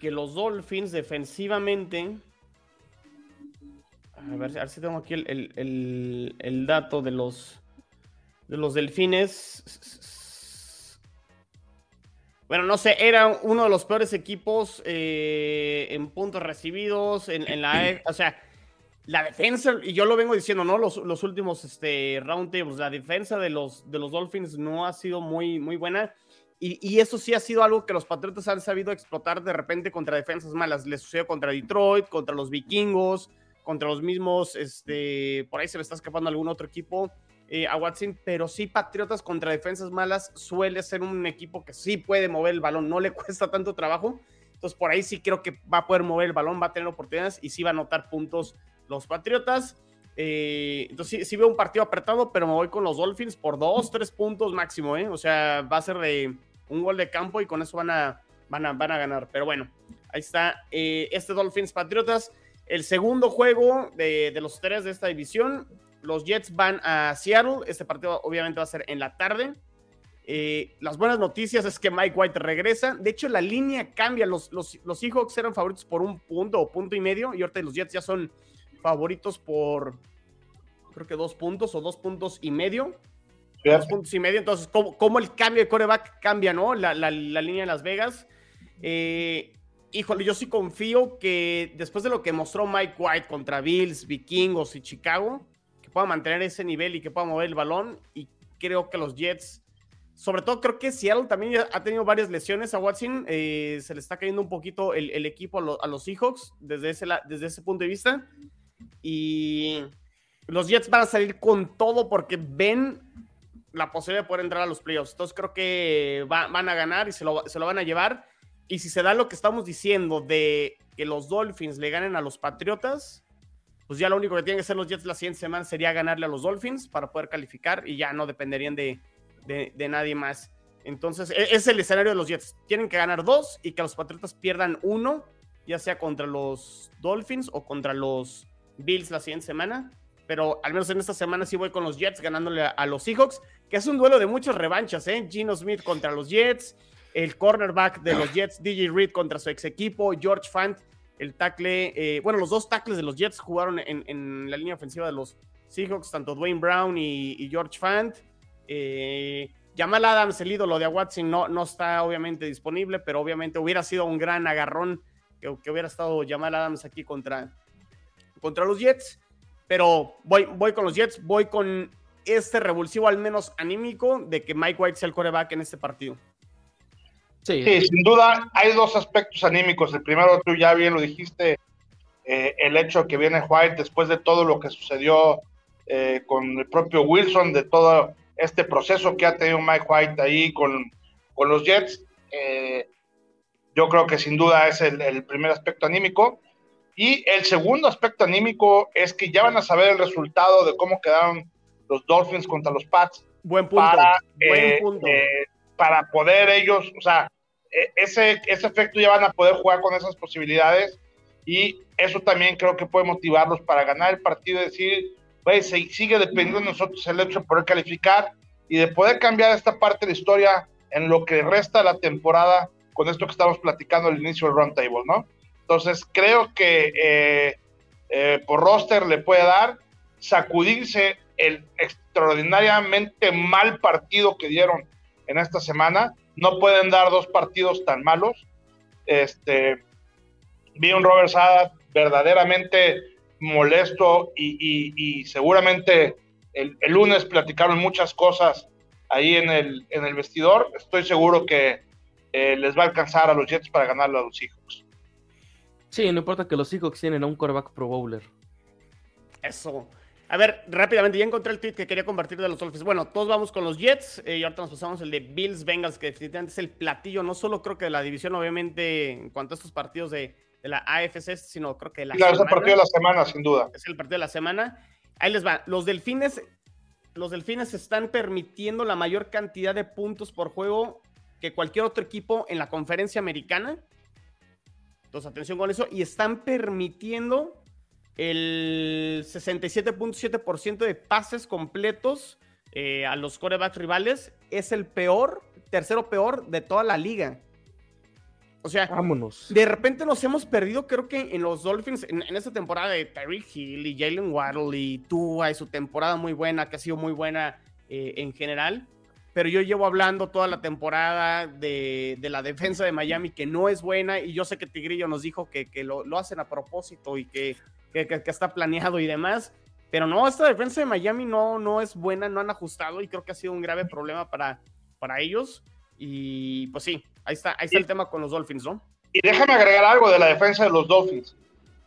que los Dolphins defensivamente a ver, si tengo aquí el, dato de los, de los delfines. Bueno, no sé, era uno de los peores equipos eh, en puntos recibidos, en, la... E, o sea, la defensa, y yo lo vengo diciendo, ¿no? Los, últimos este, round la defensa de los, de los Dolphins no ha sido muy, muy buena. Y, eso sí ha sido algo que los Patriotas han sabido explotar de repente contra defensas malas. Les sucedió contra Detroit, contra los Vikingos, contra los mismos, este, por ahí se le está escapando algún otro equipo eh, a Watson, pero sí Patriotas contra defensas malas suele ser un equipo que sí puede mover el balón, no le cuesta tanto trabajo, entonces por ahí sí creo que va a poder mover el balón, va a tener oportunidades y sí va a anotar puntos los Patriotas. Eh, entonces sí, veo un partido apretado, pero me voy con los Dolphins por dos, tres puntos máximo, ¿eh? O sea, va a ser de un gol de campo y con eso van a, van a, van a ganar. Pero bueno, ahí está eh, este Dolphins Patriotas. El segundo juego de, los tres de esta división, los Jets van a Seattle. Este partido obviamente va a ser en la tarde. Eh, las buenas noticias es que Mike White regresa. De hecho, la línea cambia. Los, los, los Seahawks eran favoritos por un punto o punto y medio. Y ahorita los Jets ya son favoritos por, creo que dos puntos o dos puntos y medio. dos puntos y medio. Entonces, ¿cómo, el cambio de coreback cambia, ¿no? La, línea de Las Vegas. Eh, híjole, yo sí confío que después de lo que mostró Mike White contra Bills, Vikingos y Chicago, que pueda mantener ese nivel y que pueda mover el balón. Y creo que los Jets, sobre todo creo que Seattle también ha tenido varias lesiones a Watson. Eh, se le está cayendo un poquito el, equipo a, los Seahawks desde ese, desde ese punto de vista. Y los Jets van a salir con todo porque ven la posibilidad de poder entrar a los playoffs. Entonces creo que van a ganar y se lo, se lo van a llevar. Y si se da lo que estamos diciendo de que los Dolphins le ganen a los Patriotas, pues ya lo único que tienen que hacer los Jets la siguiente semana sería ganarle a los Dolphins para poder calificar y ya no dependerían de, de, nadie más. Entonces, e, es el escenario de los Jets. Tienen que ganar dos y que los Patriotas pierdan uno, ya sea contra los Dolphins o contra los Bills la siguiente semana. Pero al menos en esta semana sí voy con los Jets ganándole a, a los Seahawks, que es un duelo de muchas revanchas, ¿eh? Gino Smith contra los Jets, el cornerback de los Jets, DJ Reed contra su ex equipo, George Fant, el tackle, eh, bueno, los dos tackles de los Jets jugaron en, la línea ofensiva de los Seahawks, tanto Dwayne Brown y, George Fant. Eh, Jamal Adams, el ídolo de Watson, no, no está obviamente disponible, pero obviamente hubiera sido un gran agarrón que, hubiera estado Jamal Adams aquí contra, contra los Jets. Pero voy, voy con los Jets, voy con este revulsivo, al menos anímico, de que Mike White sea el coreback en este partido. Sí. sin duda hay dos aspectos anímicos. El primero, tú ya bien lo dijiste, eh, el hecho que viene White después de todo lo que sucedió eh, con el propio Wilson, de todo este proceso que ha tenido Mike White ahí con, con los Jets. Eh, yo creo que sin duda es el, el, primer aspecto anímico. Y el segundo aspecto anímico es que ya van a saber el resultado de cómo quedaron los Dolphins contra los Pats. Buen punto. Para, buen punto. para poder ellos, o sea, e, ese, ese efecto ya van a poder jugar con esas posibilidades y eso también creo que puede motivarlos para ganar el partido y decir, pues sigue dependiendo de nosotros el hecho de poder calificar y de poder cambiar esta parte de la historia en lo que resta de la temporada con esto que estamos platicando al inicio del roundtable, ¿no? Entonces creo que eh, eh, por roster le puede dar sacudirse el extraordinariamente mal partido que dieron en esta semana no pueden dar dos partidos tan malos. Este, vi un Robert Sada verdaderamente molesto y, seguramente el, lunes platicaron muchas cosas ahí en el, vestidor. Estoy seguro que eh, les va a alcanzar a los Jets para ganarle a los Seahawks. Sí, no importa que los Seahawks tienen a un quarterback pro bowler. Eso. A ver, rápidamente, ya encontré el tweet que quería compartir de los Dolphins. Bueno, todos vamos con los Jets eh, y ahorita nos pasamos el de Bills Bengals, que definitivamente es el platillo, no solo creo que de la división, obviamente, en cuanto a estos partidos de, la AFC, sino creo que de la Claro, es el partido de la semana, sin duda. Es el partido de la semana. Ahí les va. Los Delfines, los Delfines están permitiendo la mayor cantidad de puntos por juego que cualquier otro equipo en la conferencia americana. Entonces, atención con eso. Y están permitiendo el 67.7% de pases completos eh, a los corebacks rivales es el peor, tercero peor de toda la liga. O sea, Vámonos. de repente nos hemos perdido, creo que en los Dolphins, en, esta temporada de Terry Hill y Jalen Waddle y Tua y su temporada muy buena, que ha sido muy buena eh, en general. Pero yo llevo hablando toda la temporada de, la defensa de Miami que no es buena y yo sé que Tigrillo nos dijo que, lo, lo, hacen a propósito y que que, está planeado y demás. Pero no, esta defensa de Miami no, no es buena, no han ajustado y creo que ha sido un grave problema para, para ellos. Y pues sí, ahí está, ahí está el tema con los Dolphins, ¿no? Y déjame agregar algo de la defensa de los Dolphins.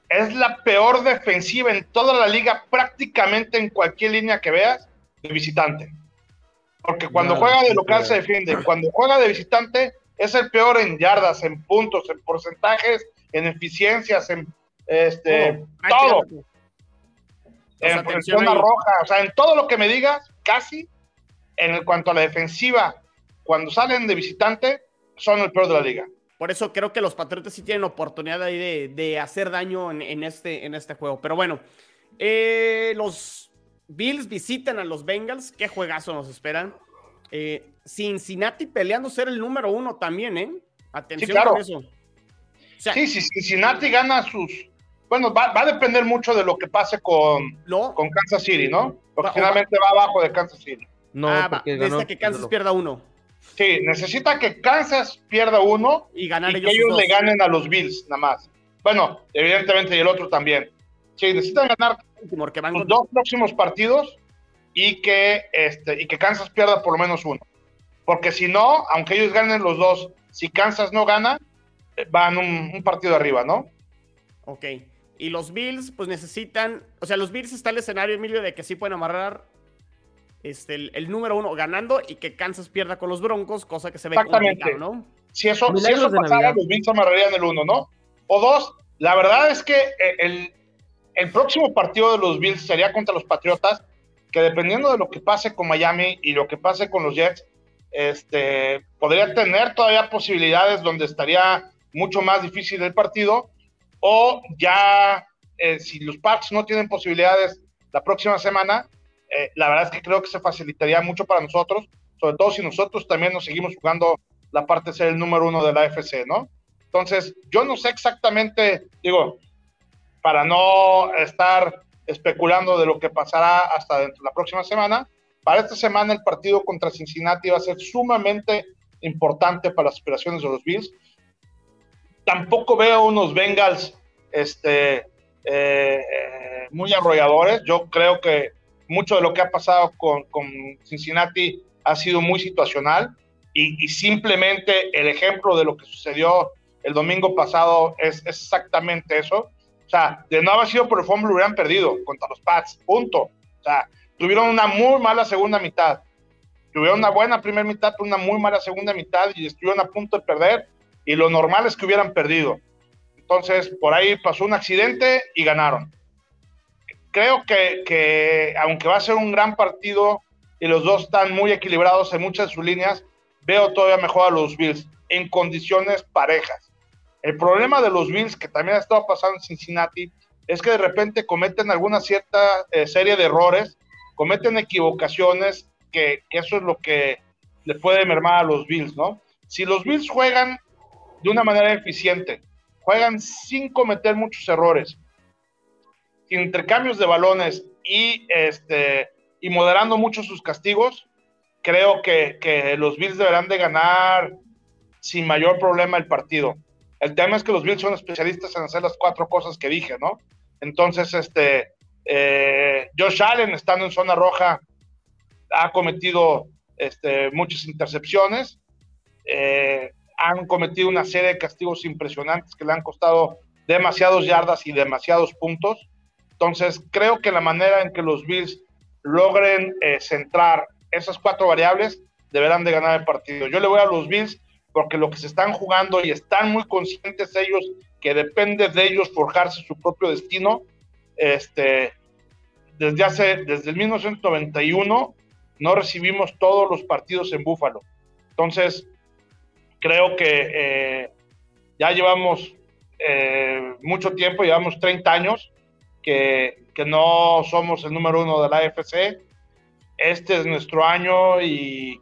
Es la peor defensiva en toda la liga, prácticamente en cualquier línea que veas, de visitante. Porque cuando juega de local se defiende, cuando juega de visitante es el peor en yardas, en puntos, en porcentajes, en eficiencias, en este, todo. En, zona roja, o sea, en todo lo que me digas, casi, en cuanto a la defensiva, cuando salen de visitante, son el peor de la liga. Por eso creo que los Patriotas sí tienen oportunidad ahí de, hacer daño en, este, en este juego. Pero bueno, eh, los Bills visitan a los Bengals. Qué juegazo nos esperan. Eh, Cincinnati peleando ser el número uno también, ¿eh? Atención sí, con eso. sí, si Cincinnati gana sus bueno, va, a depender mucho de lo que pase con, con Kansas City, ¿no? Porque finalmente va abajo de Kansas City. No, ah, porque necesita que Kansas pierda uno. Sí, necesita que Kansas pierda uno y, ganar que ellos le ganen a los Bills, nada más. Bueno, evidentemente, y el otro también. Sí, necesitan ganar los dos próximos partidos y que, este, y que Kansas pierda por lo menos uno. Porque si no, aunque ellos ganen los dos, si Kansas no gana, eh, van un, un partido arriba, ¿no? Ok. Y los Bills, pues necesitan, o sea, los Bills está el escenario, Emilio, de que sí pueden amarrar este, el, número uno ganando y que Kansas pierda con los Broncos, cosa que se ve complicado, ¿no? Si eso, si eso pasara, los Bills amarrarían el uno, ¿no? O dos, la verdad es que eh, el, el próximo partido de los Bills sería contra los Patriotas, que dependiendo de lo que pase con Miami y lo que pase con los Jets, este, podría tener todavía posibilidades donde estaría mucho más difícil el partido, o ya eh, si los Pats no tienen posibilidades la próxima semana, eh, la verdad es que creo que se facilitaría mucho para nosotros, sobre todo si nosotros también nos seguimos jugando la parte de ser el número uno de la FC, ¿no? Entonces, yo no sé exactamente, digo, para no estar especulando de lo que pasará hasta dentro de la próxima semana, para esta semana el partido contra Cincinnati va a ser sumamente importante para las aspiraciones de los Bills. Tampoco veo unos Bengals este, eh, muy arrolladores. Yo creo que mucho de lo que ha pasado con, Cincinnati ha sido muy situacional y, simplemente el ejemplo de lo que sucedió el domingo pasado es, exactamente eso. O sea, de no haber sido por el fumble hubieran perdido contra los Pats, punto. O sea, tuvieron una muy mala segunda mitad. Tuvieron una buena primera mitad, una muy mala segunda mitad y estuvieron a punto de perder y lo normal es que hubieran perdido. Entonces, por ahí pasó un accidente y ganaron creo que, aunque va a ser un gran partido y los dos están muy equilibrados en muchas de sus líneas, veo todavía mejor a los Bills en condiciones parejas. El problema de los Bills, que también ha estado pasando en Cincinnati, es que de repente cometen alguna cierta eh, serie de errores, cometen equivocaciones, que, eso es lo que le puede mermar a los Bills, ¿no? Si los Bills juegan de una manera eficiente, juegan sin cometer muchos errores, intercambios de balones y, este, y moderando mucho sus castigos, creo que, que, los Bills deberán de ganar sin mayor problema el partido. El tema es que los Bills son especialistas en hacer las cuatro cosas que dije, ¿no? Entonces, este, eh, Josh Allen, estando en zona roja, ha cometido este, muchas intercepciones, eh, han cometido una serie de castigos impresionantes que le han costado demasiados yardas y demasiados puntos. Entonces, creo que la manera en que los Bills logren eh, centrar esas cuatro variables, deberán de ganar el partido. Yo le voy a los Bills porque lo que se están jugando y están muy conscientes ellos que depende de ellos forjarse su propio destino. Este, desde hace, desde el 1991 no recibimos todos los partidos en Búfalo. Entonces, creo que eh, ya llevamos eh, mucho tiempo, llevamos 30 años que, no somos el número uno de la AFC. Este es nuestro año y,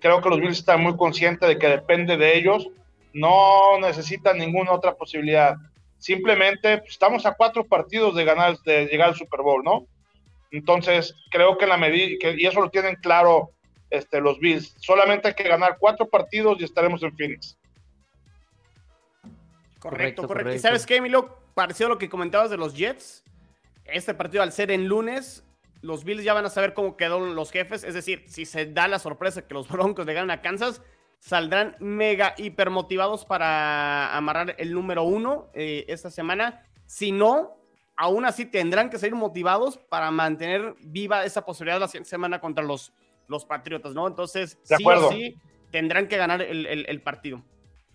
creo que los Bills están muy conscientes de que depende de ellos. No necesitan ninguna otra posibilidad. Simplemente pues, estamos a cuatro partidos de ganar, de llegar al Super Bowl, ¿no? Entonces, creo que la medida, y eso lo tienen claro este, los Bills, solamente hay que ganar cuatro partidos y estaremos en Phoenix. Correcto, correcto. ¿Y sabes qué, Emilio? Parecido a lo que comentabas de los Jets, este partido al ser en lunes, los Bills ya van a saber cómo quedaron los jefes. Es decir, si se da la sorpresa que los Broncos le ganan a Kansas, saldrán mega hiper motivados para amarrar el número uno eh, esta semana. Si no, aún así tendrán que seguir motivados para mantener viva esa posibilidad la siguiente semana contra los, los Patriotas, ¿no? Entonces, sí o sí, tendrán que ganar el, partido.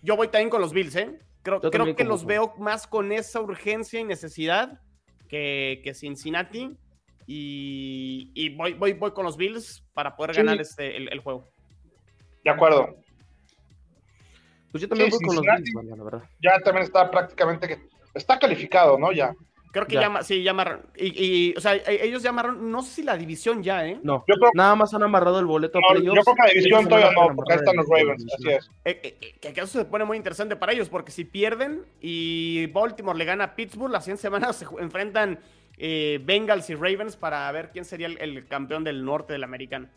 Yo voy también con los Bills, ¿eh? Creo, creo que los veo más con esa urgencia y necesidad que, Cincinnati. Y, voy, voy, voy con los Bills para poder ganar este, el, juego. De acuerdo. Pues yo también voy con los Bills, la verdad. Ya también está prácticamente, está calificado, ¿no? Ya. Creo que ya, sí, ya amarraron. Y, o sea, e, ellos ya amarraron, no sé si la división ya, ¿eh? No, yo creo, nada más han amarrado el boleto a playoffs. Yo creo que la división todavía no, porque ahí están los Ravens, así es. Eh, eh, eh, que eso se pone muy interesante para ellos, porque si pierden y Baltimore le gana a Pittsburgh, la siguiente semana se enfrentan Bengals y Ravens para ver quién sería el, campeón del norte de la americana.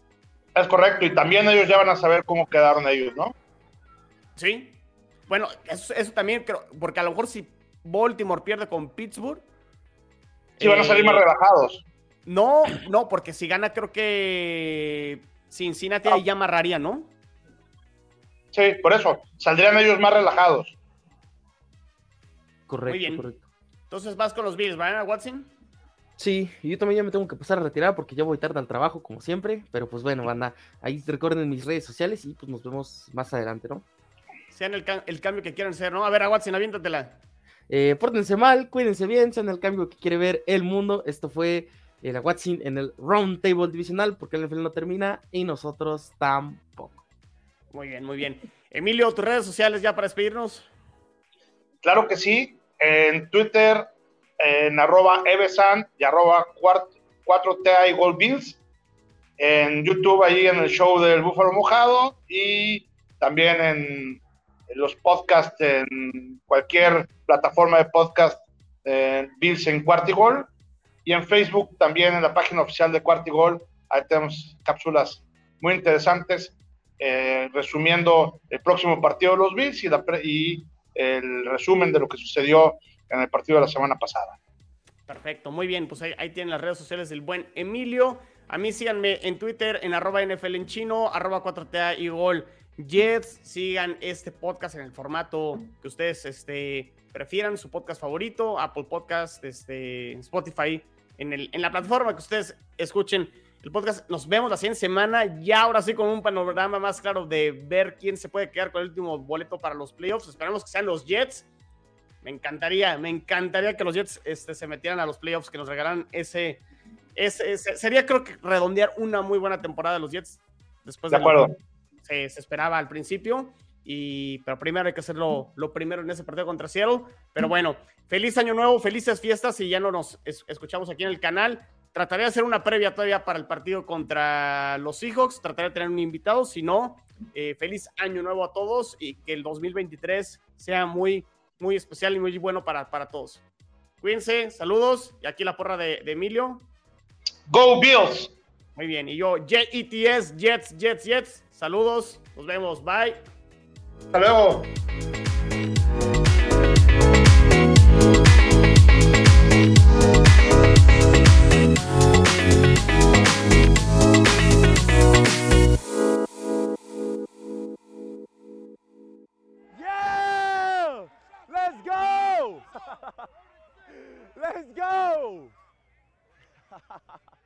Es correcto, y también ellos ya van a saber cómo quedaron ellos, ¿no? Sí. Bueno, eso, también creo, porque a lo mejor si Baltimore pierde con Pittsburgh. Sí, van a salir más eh, relajados. No, no, porque si gana, creo que Cincinnati ahí ya amarraría, ¿no? Sí, por eso. Saldrían ellos más relajados. Correcto, Muy bien. correcto. Entonces vas con los Bills, ¿verdad, Watson? Sí, y yo también ya me tengo que pasar a retirar porque ya voy tarde al trabajo, como siempre. Pero pues bueno, banda, ahí recuerden mis redes sociales y pues nos vemos más adelante, ¿no? Sean el, cambio que quieran ser, ¿no? A ver, a Watson, aviéntatela. Eh, pórtense mal, cuídense bien, sean el cambio que quiere ver el mundo. Esto fue el Watson en el Round Table Divisional porque el NFL no termina y nosotros tampoco. Muy bien, muy bien. Emilio, tus redes sociales ya para despedirnos. Claro que sí. En Twitter, en arroba evesan y arroba 4TA y Gold Bills. En YouTube, ahí en el show del Búfalo Mojado. Y también en, los podcasts, en cualquier plataforma de podcast, Bills en Cuartigol y en Facebook también en la página oficial de Cuartigol. Ahí tenemos cápsulas muy interesantes eh, resumiendo el próximo partido de los Bills y el resumen de lo que sucedió en el partido de la semana pasada. Perfecto, muy bien, pues ahí, tienen las redes sociales del buen Emilio. A mí síganme en Twitter en arroba NFL en chino, arroba 4TA y gol Jets. Sigan este podcast en el formato que ustedes este, prefieran, su podcast favorito, Apple Podcast, este, Spotify, en, la plataforma que ustedes escuchen el podcast. Nos vemos la siguiente semana, ya ahora sí con un panorama más claro de ver quién se puede quedar con el último boleto para los playoffs. Esperamos que sean los Jets. Me encantaría, me encantaría que los Jets este, se metieran a los playoffs, que nos regalaran ese, ese, Sería, creo que, redondear una muy buena temporada de los Jets. Después de, acuerdo. se, se esperaba al principio. Y, pero primero hay que hacerlo lo primero en ese partido contra Seattle. Pero bueno, feliz año nuevo, felices fiestas y ya no nos escuchamos aquí en el canal. Trataré de hacer una previa todavía para el partido contra los Seahawks. Trataré de tener un invitado. Si no, eh, feliz año nuevo a todos y que el 2023 sea muy, muy especial y muy bueno para, para todos. Cuídense, saludos. Y aquí la porra de, de Emilio. Go Bills. Muy bien. Y yo, JETS, Jets, Jets, Jets. Saludos. Nos vemos. Bye. Hasta luego. Let's go!